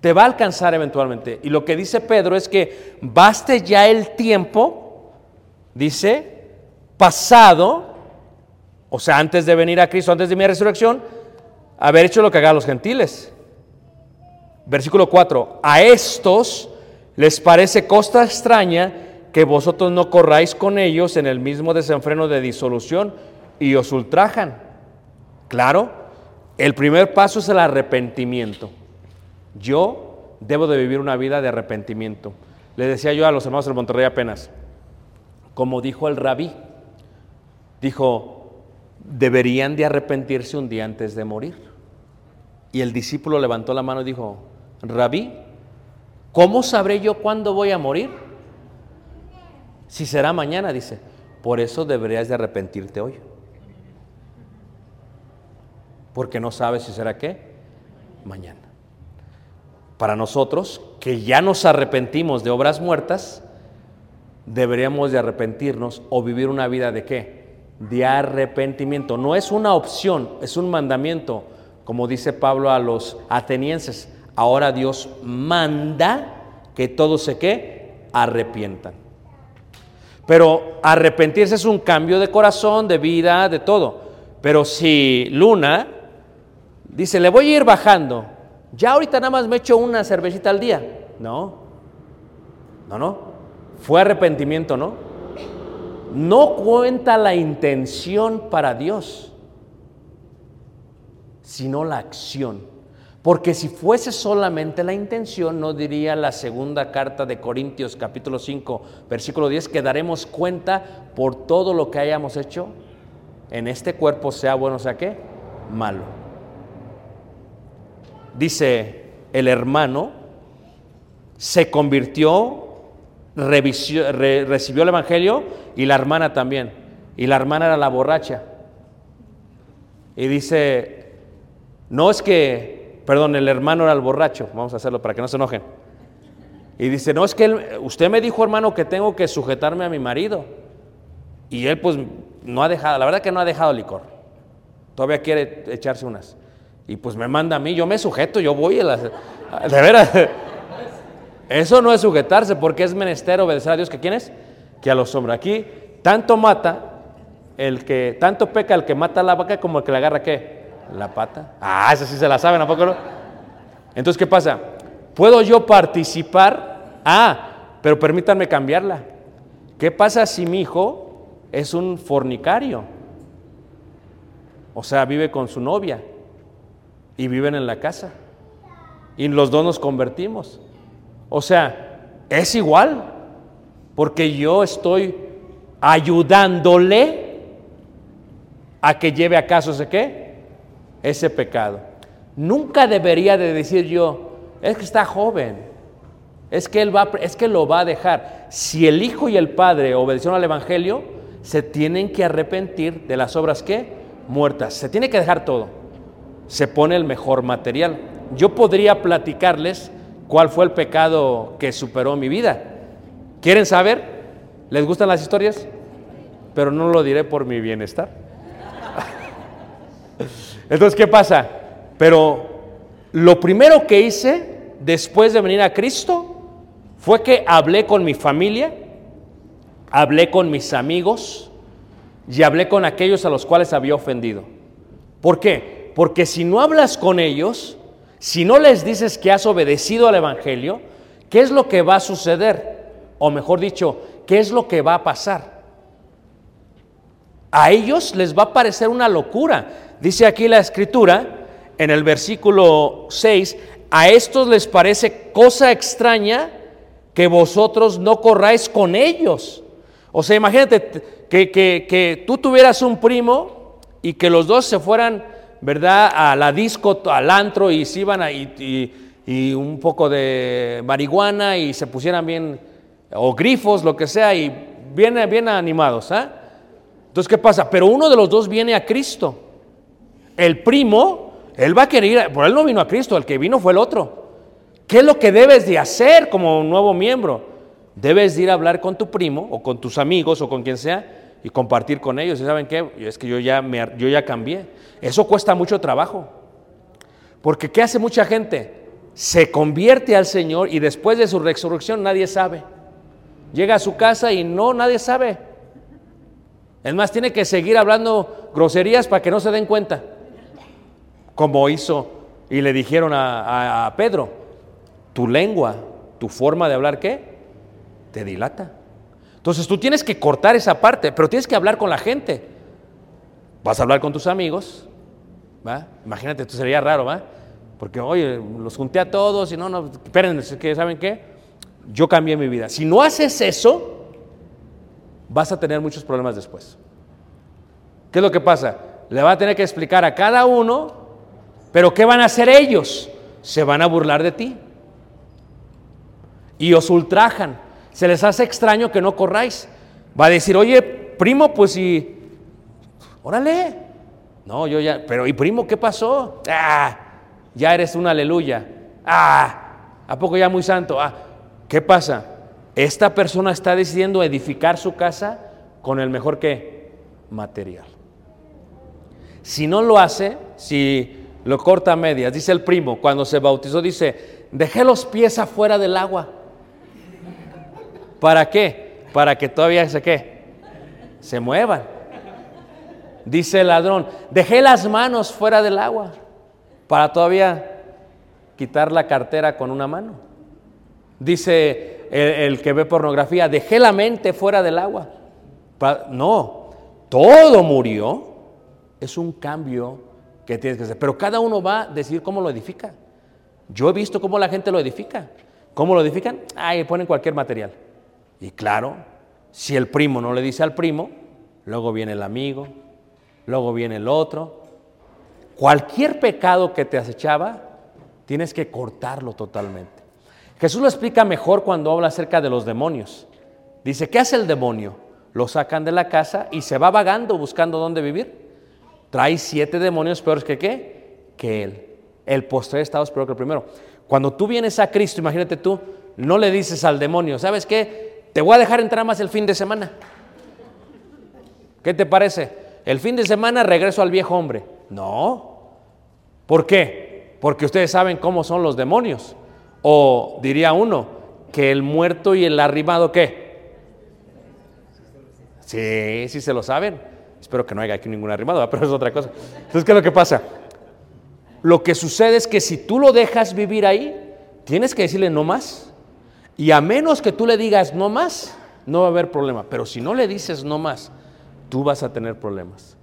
Te va a alcanzar eventualmente. Y lo que dice Pedro es que baste ya el tiempo, dice, pasado, o sea, antes de venir a Cristo, antes de mi resurrección, haber hecho lo que hagan los gentiles. Versículo 4, a estos les parece cosa extraña que vosotros no corráis con ellos en el mismo desenfreno de disolución y os ultrajan. Claro, el primer paso es el arrepentimiento. Yo debo de vivir una vida de arrepentimiento. Le decía yo a los hermanos del Monterrey apenas, como dijo el rabí, dijo, deberían de arrepentirse un día antes de morir. Y el discípulo levantó la mano y dijo, rabí, ¿cómo sabré yo cuándo voy a morir? Si será mañana, dice, por eso deberías de arrepentirte hoy. Porque no sabes si será qué, mañana. Para nosotros, que ya nos arrepentimos de obras muertas, deberíamos de arrepentirnos o vivir una vida de qué? De arrepentimiento. No es una opción, es un mandamiento, como dice Pablo a los atenienses. Ahora Dios manda que todos se qué? Arrepientan. Pero arrepentirse es un cambio de corazón, de vida, de todo. Pero si Luna dice, le voy a ir bajando, ya ahorita nada más me echo una cervecita al día. No, no, no. Fue arrepentimiento, ¿no? No cuenta la intención para Dios, sino la acción. Porque si fuese solamente la intención, no diría la segunda carta de Corintios capítulo 5, versículo 10, que daremos cuenta por todo lo que hayamos hecho en este cuerpo, sea bueno, sea qué, malo. Dice el hermano, se convirtió, recibió el Evangelio y la hermana también. Y la hermana era la borracha. Y dice, no es que, perdón, el hermano era el borracho, vamos a hacerlo para que no se enojen. Y dice, no es que él- usted me dijo, hermano, que tengo que sujetarme a mi marido. Y él pues no ha dejado, la verdad que no ha dejado licor. Todavía quiere echarse unas. Y pues me manda a mí, yo me sujeto, yo voy a las... De veras. Eso no es sujetarse porque es menester obedecer a Dios que quién es? Que a los hombres. Aquí tanto mata el que, tanto peca el que mata a la vaca como el que le agarra qué? La pata. Ah, esa sí se la saben, ¿a poco no? Entonces, ¿qué pasa? ¿Puedo yo participar? Ah, pero permítanme cambiarla. ¿Qué pasa si mi hijo es un fornicario? O sea, vive con su novia y viven en la casa. Y los dos nos convertimos. O sea, es igual, porque yo estoy ayudándole a que lleve a caso ese qué? Ese pecado. Nunca debería de decir yo, es que está joven, es que él va, es que lo va a dejar. Si el hijo y el padre obedecieron al evangelio, se tienen que arrepentir de las obras que muertas. Se tiene que dejar todo. Se pone el mejor material. Yo podría platicarles cuál fue el pecado que superó mi vida. ¿Quieren saber? ¿Les gustan las historias? Pero no lo diré por mi bienestar. Entonces, ¿qué pasa? Pero lo primero que hice después de venir a Cristo fue que hablé con mi familia, hablé con mis amigos y hablé con aquellos a los cuales había ofendido. ¿Por qué? Porque si no hablas con ellos, si no les dices que has obedecido al Evangelio, ¿qué es lo que va a suceder? O mejor dicho, ¿qué es lo que va a pasar? A ellos les va a parecer una locura. Dice aquí la escritura, en el versículo 6, a estos les parece cosa extraña que vosotros no corráis con ellos. O sea, imagínate que, que- que tú tuvieras un primo y que los dos se fueran, ¿verdad?, a la disco, al antro y se iban a, y, y- un poco de marihuana y se pusieran bien, o grifos, lo que sea, y bien, bien animados, ¿ah? Entonces, ¿qué pasa? Pero uno de los dos viene a Cristo. El primo, él va a querer, por él no vino a Cristo, el que vino fue el otro. ¿Qué es lo que debes de hacer como nuevo miembro? Debes de ir a hablar con tu primo o con tus amigos o con quien sea y compartir con ellos. ¿Y saben qué? Es que yo ya, me, yo ya cambié. Eso cuesta mucho trabajo. Porque ¿qué hace mucha gente? Se convierte al Señor y después de su resurrección nadie sabe. Llega a su casa y no, nadie sabe. Es más, tiene que seguir hablando groserías para que no se den cuenta. Como hizo y le dijeron a, Pedro, tu lengua, tu forma de hablar, ¿qué? Te dilata. Entonces tú tienes que cortar esa parte, pero tienes que hablar con la gente. Vas a hablar con tus amigos, ¿va? Imagínate, esto sería raro, ¿va? Porque, oye, los junté a todos y no, no, espérense, que ¿saben qué? Yo cambié mi vida. Si no haces eso, vas a tener muchos problemas después. ¿Qué es lo que pasa? Le va a tener que explicar a cada uno, pero ¿qué van a hacer ellos? Se van a burlar de ti. Y os ultrajan. Se les hace extraño que no corráis. Va a decir, oye, primo, pues si... Órale. No, yo ya... Pero ¿y primo qué pasó? Ah, ya eres un aleluya. Ah, ¿a poco ya muy santo? Ah, ¿qué pasa? Esta persona está decidiendo edificar su casa con el mejor que material. Si no lo hace, si lo corta a medias, dice el primo, cuando se bautizó, dice, dejé los pies afuera del agua. ¿Para qué? Para que todavía se qué? Se muevan. Dice el ladrón, dejé las manos fuera del agua para todavía quitar la cartera con una mano. Dice el, que ve pornografía, dejé la mente fuera del agua. No, todo murió. Es un cambio que tienes que hacer. Pero cada uno va a decidir cómo lo edifica. Yo he visto cómo la gente lo edifica. ¿Cómo lo edifican? Ahí ponen cualquier material. Y claro, si el primo no le dice al primo, luego viene el amigo, luego viene el otro. Cualquier pecado que te acechaba, tienes que cortarlo totalmente. Jesús lo explica mejor cuando habla acerca de los demonios. Dice, ¿qué hace el demonio? Lo sacan de la casa y se va vagando buscando dónde vivir. Trae siete demonios peores que qué? Que él. El postre estado es peor que el primero. Cuando tú vienes a Cristo, imagínate tú, no le dices al demonio, ¿sabes qué? Te voy a dejar entrar más el fin de semana. ¿Qué te parece? El fin de semana regreso al viejo hombre. No. ¿Por qué? Porque ustedes saben cómo son los demonios. O diría uno, que el muerto y el arrimado, ¿qué? Sí, sí se lo saben. Espero que no haya aquí ningún arrimado, pero es otra cosa. Entonces, ¿qué es lo que pasa? Lo que sucede es que si tú lo dejas vivir ahí, tienes que decirle no más. Y a menos que tú le digas no más, no va a haber problema. Pero si no le dices no más, tú vas a tener problemas.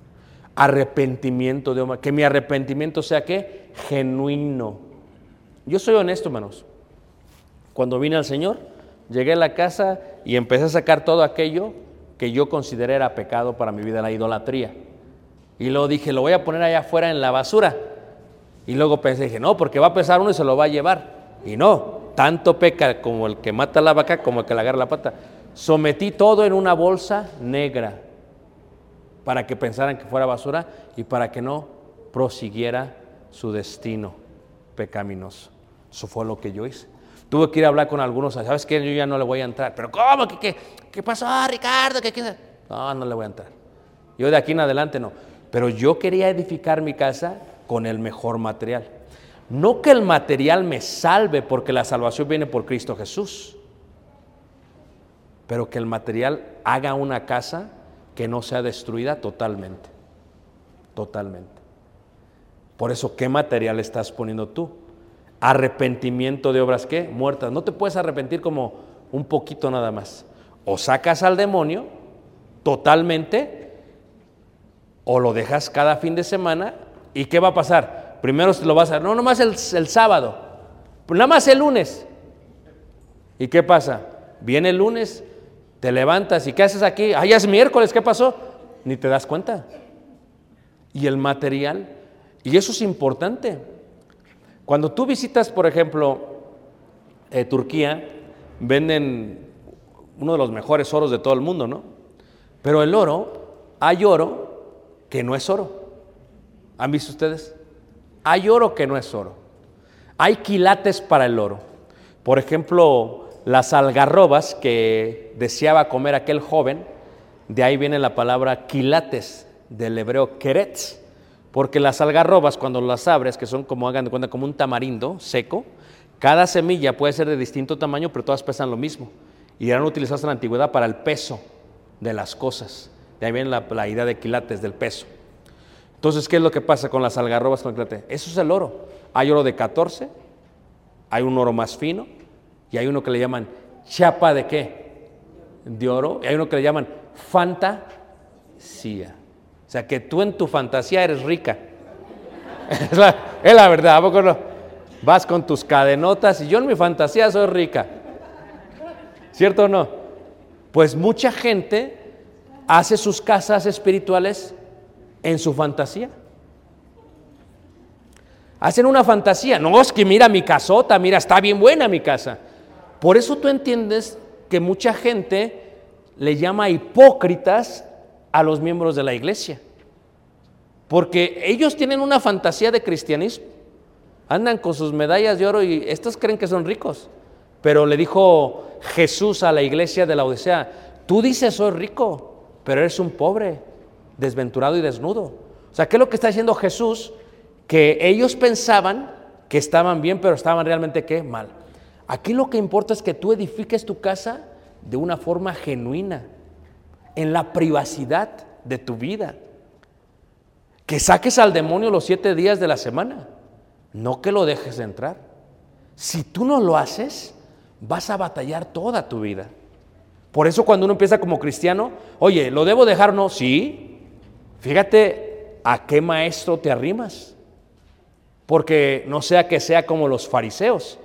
Arrepentimiento de que mi arrepentimiento sea que genuino. Yo soy honesto, hermanos. Cuando vine al Señor, llegué a la casa y empecé a sacar todo aquello que yo consideré era pecado para mi vida, la idolatría. Y luego dije, lo voy a poner allá afuera en la basura. Y luego pensé, dije, no, porque va a pesar uno y se lo va a llevar. Y no, tanto peca como el que mata la vaca como el que le agarra la pata. Sometí todo en una bolsa negra para que pensaran que fuera basura y para que no prosiguiera su destino pecaminoso. Eso fue lo que yo hice. Tuve que ir a hablar con algunos, ¿sabes qué? Yo ya no le voy a entrar. ¿Pero cómo? ¿Qué, qué, qué pasó, Ricardo? ¿Qué, qué? No, no le voy a entrar. Yo de aquí en adelante no. Pero yo quería edificar mi casa con el mejor material. No que el material me salve porque la salvación viene por Cristo Jesús, pero que el material haga una casa que no sea destruida totalmente. Totalmente. Por eso, ¿qué material estás poniendo tú? Arrepentimiento de obras qué? Muertas. No te puedes arrepentir como un poquito nada más. O sacas al demonio totalmente, o lo dejas cada fin de semana, ¿y qué va a pasar? Primero lo vas a no, nomás el, el sábado, nada más el lunes. ¿Y qué pasa? Viene el lunes, te levantas y ¿qué haces aquí? Ah, ya es miércoles, ¿qué pasó? Ni te das cuenta. Y el material, y eso es importante. Cuando tú visitas, por ejemplo, eh, Turquía, venden uno de los mejores oros de todo el mundo, ¿no? Pero el oro, hay oro que no es oro. ¿Han visto ustedes? Hay oro que no es oro. Hay quilates para el oro. Por ejemplo, las algarrobas que deseaba comer aquel joven, de ahí viene la palabra quilates, del hebreo keretz, porque las algarrobas cuando las abres, que son como hagan de cuenta como un tamarindo seco, cada semilla puede ser de distinto tamaño, pero todas pesan lo mismo. Y eran utilizadas en la antigüedad para el peso de las cosas. De ahí viene la, la idea de quilates, del peso. Entonces, ¿qué es lo que pasa con las algarrobas con el quilate? Eso es el oro. Hay oro de 14, hay un oro más fino, y hay uno que le llaman chapa de qué? De oro, y hay uno que le llaman fantasía. O sea, que tú en tu fantasía eres rica. Es la, es la verdad, ¿a poco no? Vas con tus cadenotas y yo en mi fantasía soy rica. ¿Cierto o no? Pues mucha gente hace sus casas espirituales en su fantasía. Hacen una fantasía. No, es que mira mi casota, mira, está bien buena mi casa. Por eso tú entiendes que mucha gente le llama hipócritas a los miembros de la iglesia. Porque ellos tienen una fantasía de cristianismo. Andan con sus medallas de oro y estos creen que son ricos. Pero le dijo Jesús a la iglesia de la Odisea, tú dices soy rico, pero eres un pobre, desventurado y desnudo. O sea, ¿qué es lo que está diciendo Jesús? Que ellos pensaban que estaban bien, pero estaban realmente qué? Mal. Aquí lo que importa es que tú edifiques tu casa de una forma genuina, en la privacidad de tu vida. Que saques al demonio los siete días de la semana, no que lo dejes de entrar. Si tú no lo haces, vas a batallar toda tu vida. Por eso cuando uno empieza como cristiano, oye, ¿lo debo dejar? No, sí. Fíjate a qué maestro te arrimas. Porque no sea que sea como los fariseos,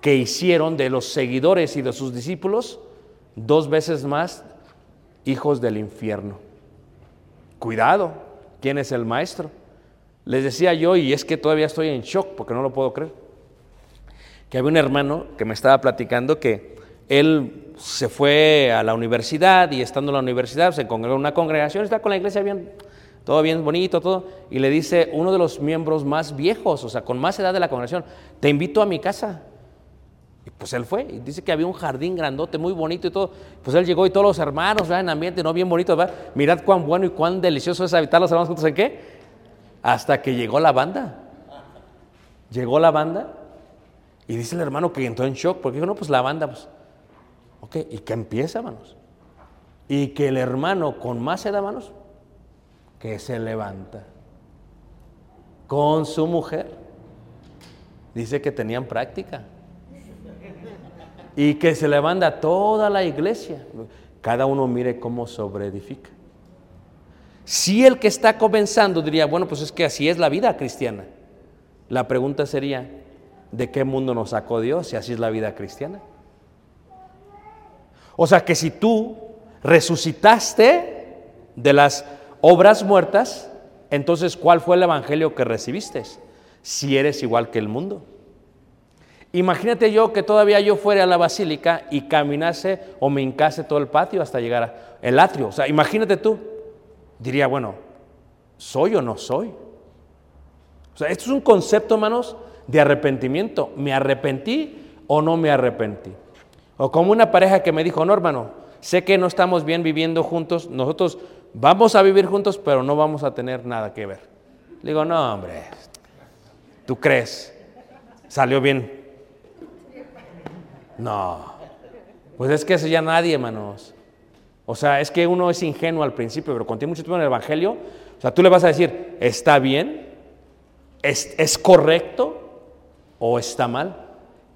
que hicieron de los seguidores y de sus discípulos dos veces más hijos del infierno. Cuidado, ¿quién es el maestro? Les decía yo, y es que todavía estoy en shock porque no lo puedo creer, que había un hermano que me estaba platicando que él se fue a la universidad y estando en la universidad se congregó en una congregación, está con la iglesia bien, todo bien bonito, todo, y le dice uno de los miembros más viejos, o sea, con más edad de la congregación, te invito a mi casa. Y pues él fue, y dice que había un jardín grandote, muy bonito y todo. Pues él llegó y todos los hermanos, ¿verdad? en ambiente, no bien bonito, ¿verdad? Mirad cuán bueno y cuán delicioso es habitar los hermanos juntos en qué. Hasta que llegó la banda. Llegó la banda y dice el hermano que entró en shock, porque dijo, no, pues la banda, pues, ok, y que empieza, hermanos. Y que el hermano con más edad, hermanos, que se levanta con su mujer. Dice que tenían práctica y que se levanta toda la iglesia. Cada uno mire cómo sobreedifica. Si el que está comenzando diría, bueno, pues es que así es la vida cristiana. La pregunta sería, ¿de qué mundo nos sacó Dios si así es la vida cristiana? O sea que si tú resucitaste de las obras muertas, entonces ¿cuál fue el evangelio que recibiste? Si eres igual que el mundo. Imagínate yo que todavía yo fuera a la basílica y caminase o me hincase todo el patio hasta llegar al atrio. O sea, imagínate tú. Diría, bueno, ¿soy o no soy? O sea, esto es un concepto, hermanos, de arrepentimiento. ¿Me arrepentí o no me arrepentí. O como una pareja que me dijo, no hermano, sé que no estamos bien viviendo juntos, nosotros vamos a vivir juntos, pero no vamos a tener nada que ver. Le digo, no hombre, ¿tú crees? ¿Salió bien? No, pues es que eso ya nadie, hermanos. O sea, es que uno es ingenuo al principio, pero cuando tiene mucho tiempo en el Evangelio, o sea, tú le vas a decir, ¿está bien? ¿Es, es correcto? ¿O está mal?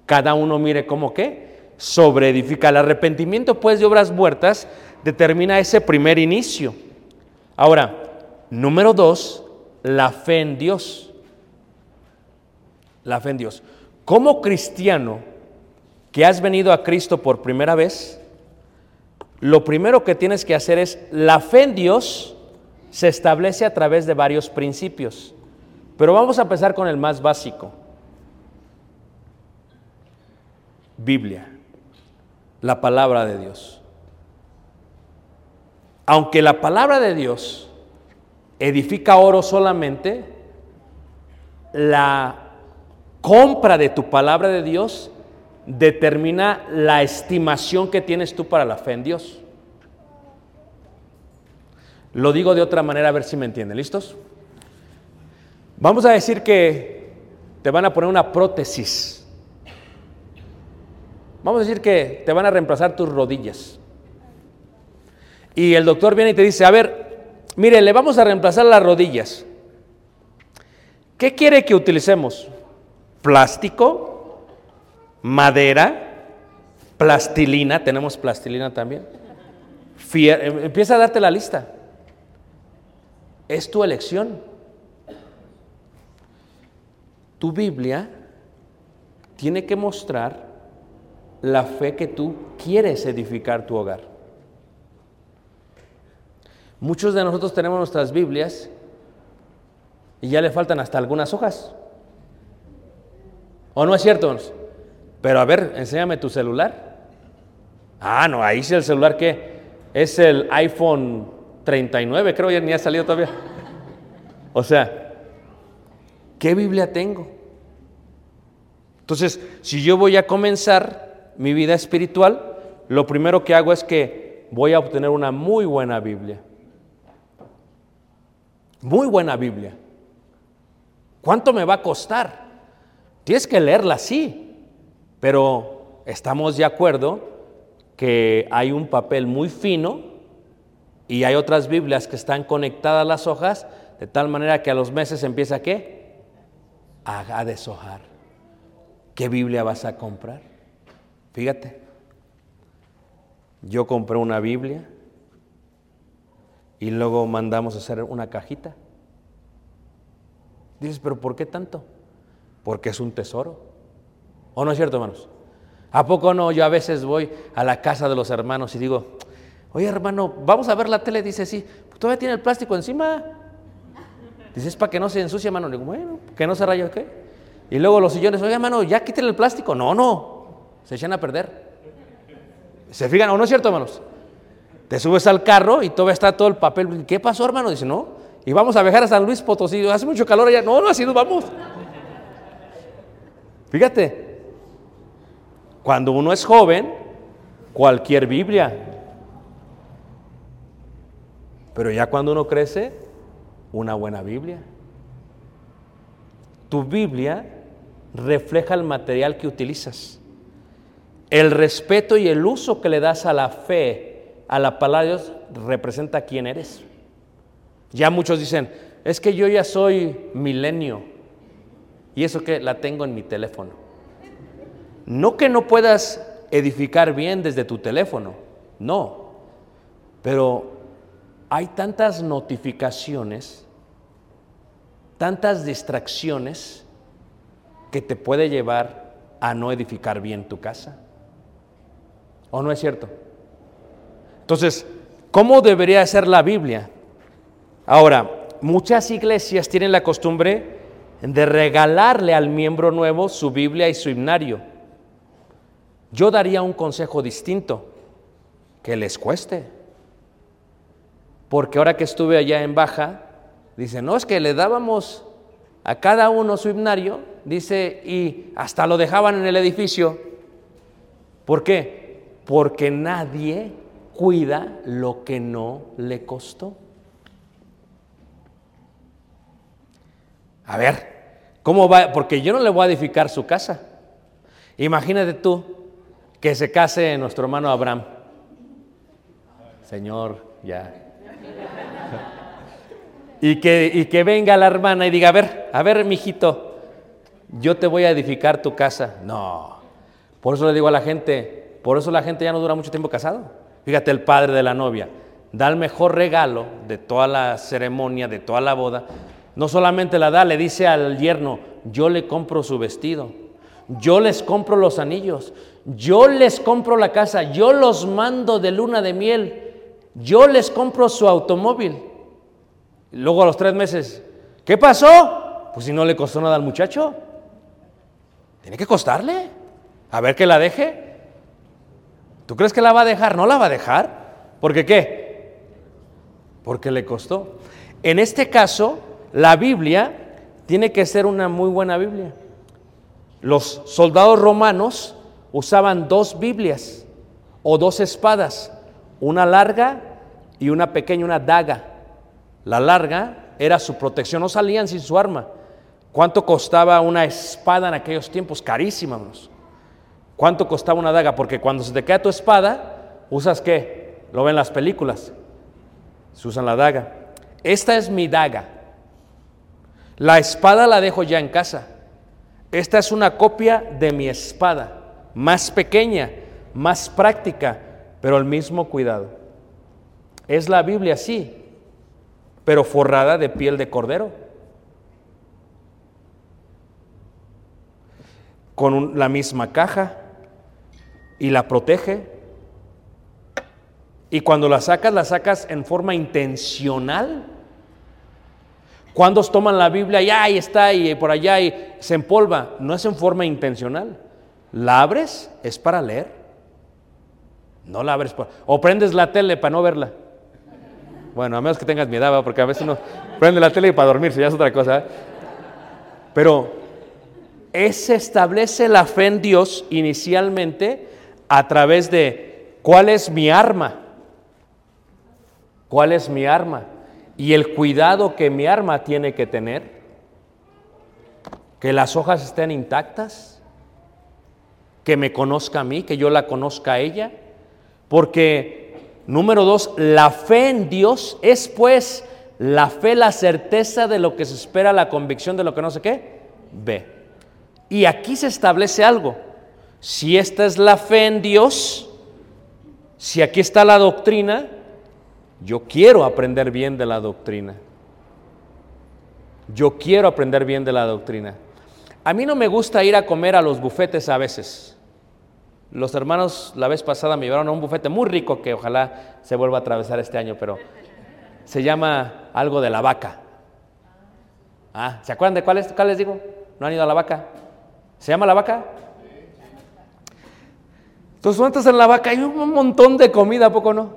Cada uno mire cómo qué, sobre edifica. El arrepentimiento, pues, de obras muertas determina ese primer inicio. Ahora, número dos, la fe en Dios. La fe en Dios. Como cristiano que has venido a Cristo por primera vez, lo primero que tienes que hacer es, la fe en Dios se establece a través de varios principios. Pero vamos a empezar con el más básico. Biblia, la palabra de Dios. Aunque la palabra de Dios edifica oro solamente, la compra de tu palabra de Dios determina la estimación que tienes tú para la fe en Dios. Lo digo de otra manera a ver si me entienden. ¿Listos? Vamos a decir que te van a poner una prótesis. Vamos a decir que te van a reemplazar tus rodillas. Y el doctor viene y te dice, a ver, mire, le vamos a reemplazar las rodillas. ¿Qué quiere que utilicemos? ¿Plástico? ¿Madera? ¿Plastilina? Tenemos plastilina también. Em- empieza a darte la lista. Es tu elección. Tu Biblia tiene que mostrar la fe que tú quieres edificar tu hogar. Muchos de nosotros tenemos nuestras Biblias y ya le faltan hasta algunas hojas. ¿O no es cierto? Pero a ver, enséñame tu celular. Ah, no, ahí sí el celular que es el iPhone 39, creo ya ni ha salido todavía. O sea, ¿qué Biblia tengo? Entonces, si yo voy a comenzar mi vida espiritual, lo primero que hago es que voy a obtener una muy buena Biblia. Muy buena Biblia. ¿Cuánto me va a costar? Tienes que leerla, sí, pero estamos de acuerdo que hay un papel muy fino y hay otras Biblias que están conectadas las hojas de tal manera que a los meses empieza qué? A, a deshojar. ¿Qué Biblia vas a comprar? Fíjate, yo compré una Biblia y luego mandamos a hacer una cajita. Dices, pero ¿por qué tanto? Porque es un tesoro. ¿O no es cierto, hermanos? ¿A poco no? Yo a veces voy a la casa de los hermanos y digo, oye hermano, vamos a ver la tele. Dice, sí, todavía tiene el plástico encima. Dice, es para que no se ensucie, hermano. Digo, bueno, que no se raya, ¿qué? Y luego los sillones, oye hermano, ya quítale el plástico. No, no, se echan a perder. ¿Se fijan o no es cierto, hermanos? Te subes al carro y todavía está todo el papel. ¿Qué pasó, hermano? Dice, no. Y vamos a viajar a San Luis Potosí. Hace mucho calor allá. No, no, así nos vamos. Fíjate, cuando uno es joven, cualquier Biblia. Pero ya cuando uno crece, una buena Biblia. Tu Biblia refleja el material que utilizas. El respeto y el uso que le das a la fe, a la palabra de Dios, representa quién eres. Ya muchos dicen, es que yo ya soy milenio. ¿Y eso que la tengo en mi teléfono? No que no puedas edificar bien desde tu teléfono, no. Pero hay tantas notificaciones, tantas distracciones que te puede llevar a no edificar bien tu casa. ¿O no es cierto? Entonces, ¿cómo debería ser la Biblia? Ahora, muchas iglesias tienen la costumbre de regalarle al miembro nuevo su Biblia y su himnario. Yo daría un consejo distinto, que les cueste. Porque ahora que estuve allá en Baja, dice, no, es que le dábamos a cada uno su himnario, dice, y hasta lo dejaban en el edificio. ¿Por qué? Porque nadie cuida lo que no le costó. A ver, ¿cómo va? Porque yo no le voy a edificar su casa. Imagínate tú que se case nuestro hermano Abraham. Señor, ya. Y que, y que venga la hermana y diga, a ver, a ver, mijito, yo te voy a edificar tu casa. No. Por eso le digo a la gente, por eso la gente ya no dura mucho tiempo casado. Fíjate, el padre de la novia da el mejor regalo de toda la ceremonia, de toda la boda. No solamente la da, le dice al yerno, yo le compro su vestido, yo les compro los anillos, yo les compro la casa, yo los mando de luna de miel, yo les compro su automóvil. Luego a los tres meses, ¿qué pasó? Pues si no le costó nada al muchacho. Tiene que costarle. A ver que la deje. ¿Tú crees que la va a dejar? No la va a dejar. ¿Por qué? Porque le costó. En este caso, la Biblia tiene que ser una muy buena Biblia. Los soldados romanos usaban dos Biblias o dos espadas, una larga y una pequeña, una daga. La larga era su protección, no salían sin su arma. ¿Cuánto costaba una espada en aquellos tiempos? Carísima. Manos. ¿Cuánto costaba una daga? Porque cuando se te cae tu espada, ¿usas qué? Lo ven las películas. Se usan la daga. Esta es mi daga. La espada la dejo ya en casa. Esta es una copia de mi espada, más pequeña, más práctica, pero el mismo cuidado. Es la Biblia, sí, pero forrada de piel de cordero. Con la misma caja y la protege. Y cuando la sacas, la sacas en forma intencional. ¿Cuántos toman la Biblia y ahí está y por allá y se empolva? No es en forma intencional. La abres, es para leer. No la abres. O prendes la tele para no verla. Bueno, a menos que tengas miedo, ¿verdad? porque a veces uno prende la tele para dormirse, ya es otra cosa. ¿eh? Pero se establece la fe en Dios inicialmente a través de cuál es mi arma. ¿Cuál es mi arma? Y el cuidado que mi arma tiene que tener. Que las hojas estén intactas. Que me conozca a mí, que yo la conozca a ella. Porque, número dos, la fe en Dios es pues la fe, la certeza de lo que se espera, la convicción de lo que no sé qué ve. Y aquí se establece algo. Si esta es la fe en Dios, si aquí está la doctrina, yo quiero aprender bien de la doctrina. Yo quiero aprender bien de la doctrina. A mí no me gusta ir a comer a los bufetes a veces. Los hermanos la vez pasada me llevaron a un bufete muy rico que ojalá se vuelva a atravesar este año, pero se llama algo de la vaca. Ah, ¿se acuerdan de cuál es? ¿Cuál les digo? ¿No han ido a la vaca? ¿Se llama la vaca? Entonces tú entras en la vaca, hay un montón de comida, ¿a poco no?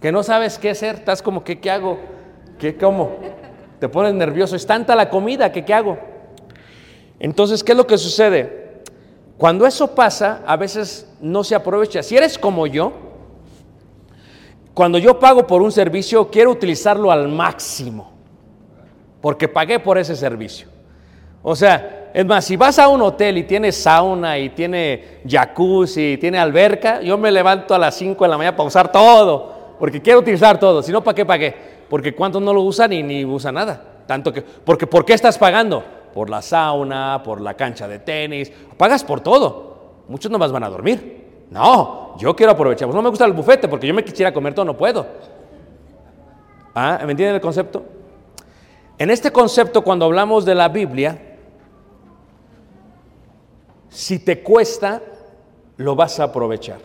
Que no sabes qué hacer, estás como, ¿qué, qué hago? ¿Qué cómo? Te pones nervioso, es tanta la comida, que qué hago? Entonces, ¿qué es lo que sucede? Cuando eso pasa, a veces no se aprovecha. Si eres como yo, cuando yo pago por un servicio, quiero utilizarlo al máximo, porque pagué por ese servicio. O sea, es más, si vas a un hotel y tiene sauna y tiene jacuzzi y tiene alberca, yo me levanto a las 5 de la mañana para usar todo, porque quiero utilizar todo, si no, ¿para qué pagué? Porque cuántos no lo usan y ni usan nada. Tanto que, porque ¿por qué estás pagando? Por la sauna, por la cancha de tenis, pagas por todo. Muchos no más van a dormir. No, yo quiero aprovechar. Pues no me gusta el bufete porque yo me quisiera comer todo, no puedo. ¿Ah? ¿Me entienden el concepto? En este concepto, cuando hablamos de la Biblia, si te cuesta, lo vas a aprovechar.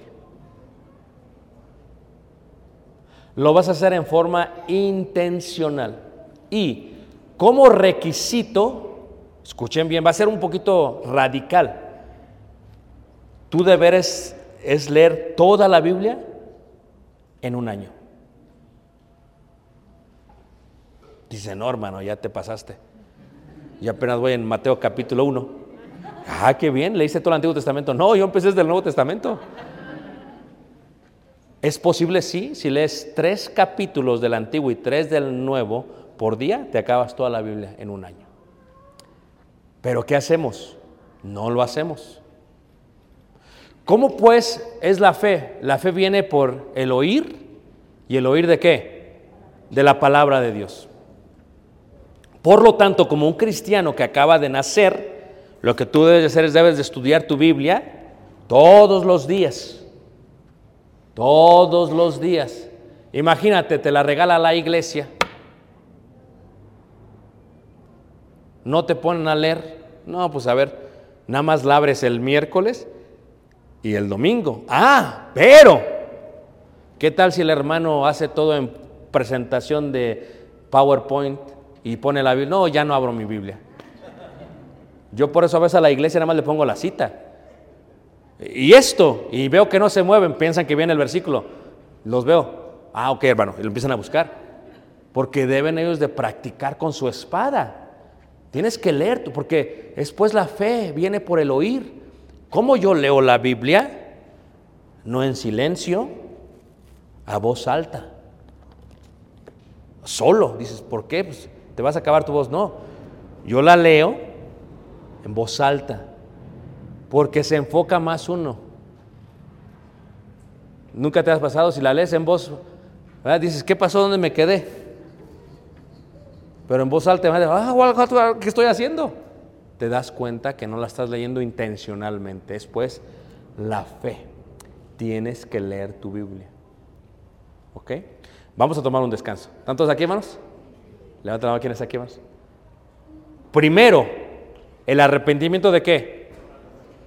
Lo vas a hacer en forma intencional. Y como requisito, escuchen bien, va a ser un poquito radical. Tu deber es, leer toda la Biblia en un año. Dice, no, hermano, ya te pasaste. Y apenas voy en Mateo capítulo 1. Ah, qué bien, leíste todo el Antiguo Testamento. No, yo empecé desde el Nuevo Testamento. Es posible, sí, si lees tres capítulos del Antiguo y tres del Nuevo por día, te acabas toda la Biblia en un año. Pero ¿qué hacemos? No lo hacemos. ¿Cómo pues es la fe? La fe viene por el oír y el oír de qué? De la palabra de Dios. Por lo tanto, como un cristiano que acaba de nacer, lo que tú debes hacer es debes de estudiar tu Biblia todos los días. Todos los días. Imagínate, te la regala la iglesia. No te ponen a leer. No, pues a ver, nada más la abres el miércoles y el domingo. Ah, pero, ¿qué tal si el hermano hace todo en presentación de PowerPoint y pone la Biblia? No, ya no abro mi Biblia. Yo por eso a veces a la iglesia nada más le pongo la cita. Y esto, y veo que no se mueven, piensan que viene el versículo. Los veo. Ah, ok, hermano, y lo empiezan a buscar. Porque deben ellos de practicar con su espada. Tienes que leer, porque después la fe viene por el oír. ¿Cómo yo leo la Biblia? No en silencio, a voz alta. Solo, dices, ¿por qué? Pues, te vas a acabar tu voz. No, yo la leo en voz alta, porque se enfoca más uno. Nunca te has pasado, si la lees en voz, dices, ¿qué pasó? ¿Dónde me quedé? Pero en voz alta, ah, ¿qué estoy haciendo? Te das cuenta que no la estás leyendo intencionalmente. Es pues la fe. Tienes que leer tu Biblia. ¿Ok? Vamos a tomar un descanso. ¿Están todos aquí, hermanos? Levanta la mano, ¿quién está aquí, hermanos? Primero, el arrepentimiento de qué?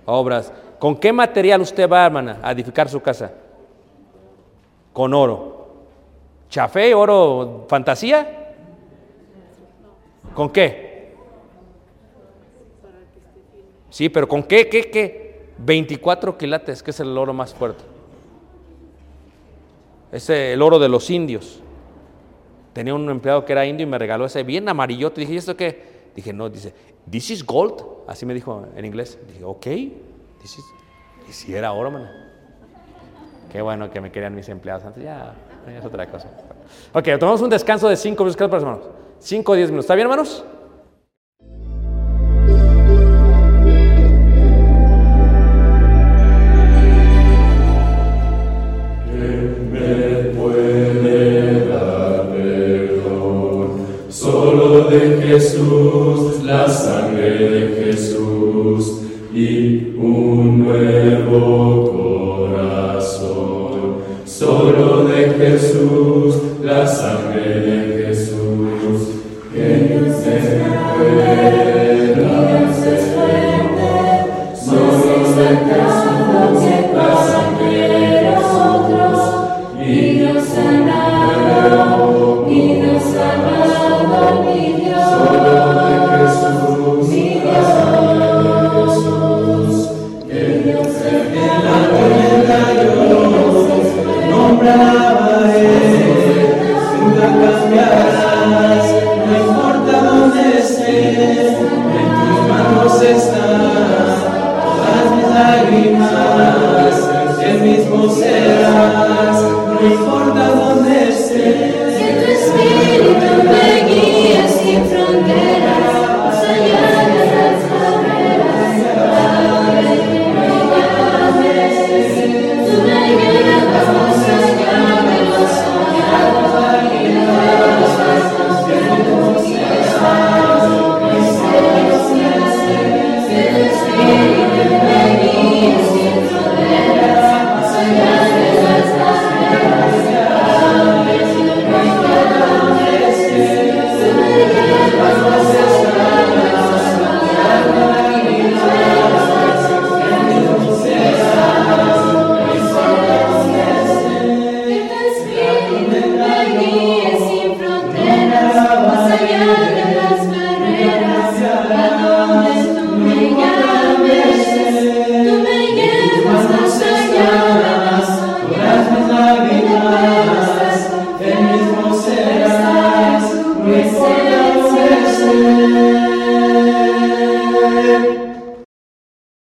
Obras. ¿Con qué material usted va, hermana, a edificar su casa? Con oro. ¿Chafé, oro, fantasía? ¿Con qué? Sí, pero ¿con qué? ¿Qué? ¿Qué? 24 quilates, que es el oro más fuerte. Ese el oro de los indios. Tenía un empleado que era indio y me regaló ese bien amarillote. Dije, ¿y esto qué? Dije, no, dice, this is gold. Así me dijo en inglés. Dije, ok, this is... Y si era oro, mano. Qué bueno que me querían mis empleados antes. Ya, es otra cosa. Ok, tomamos un descanso de 5 minutos, hermanos. 5 o 10 minutos. ¿Está bien, hermanos? Jesús y un nuevo corazón. Solo de Jesús, la sangre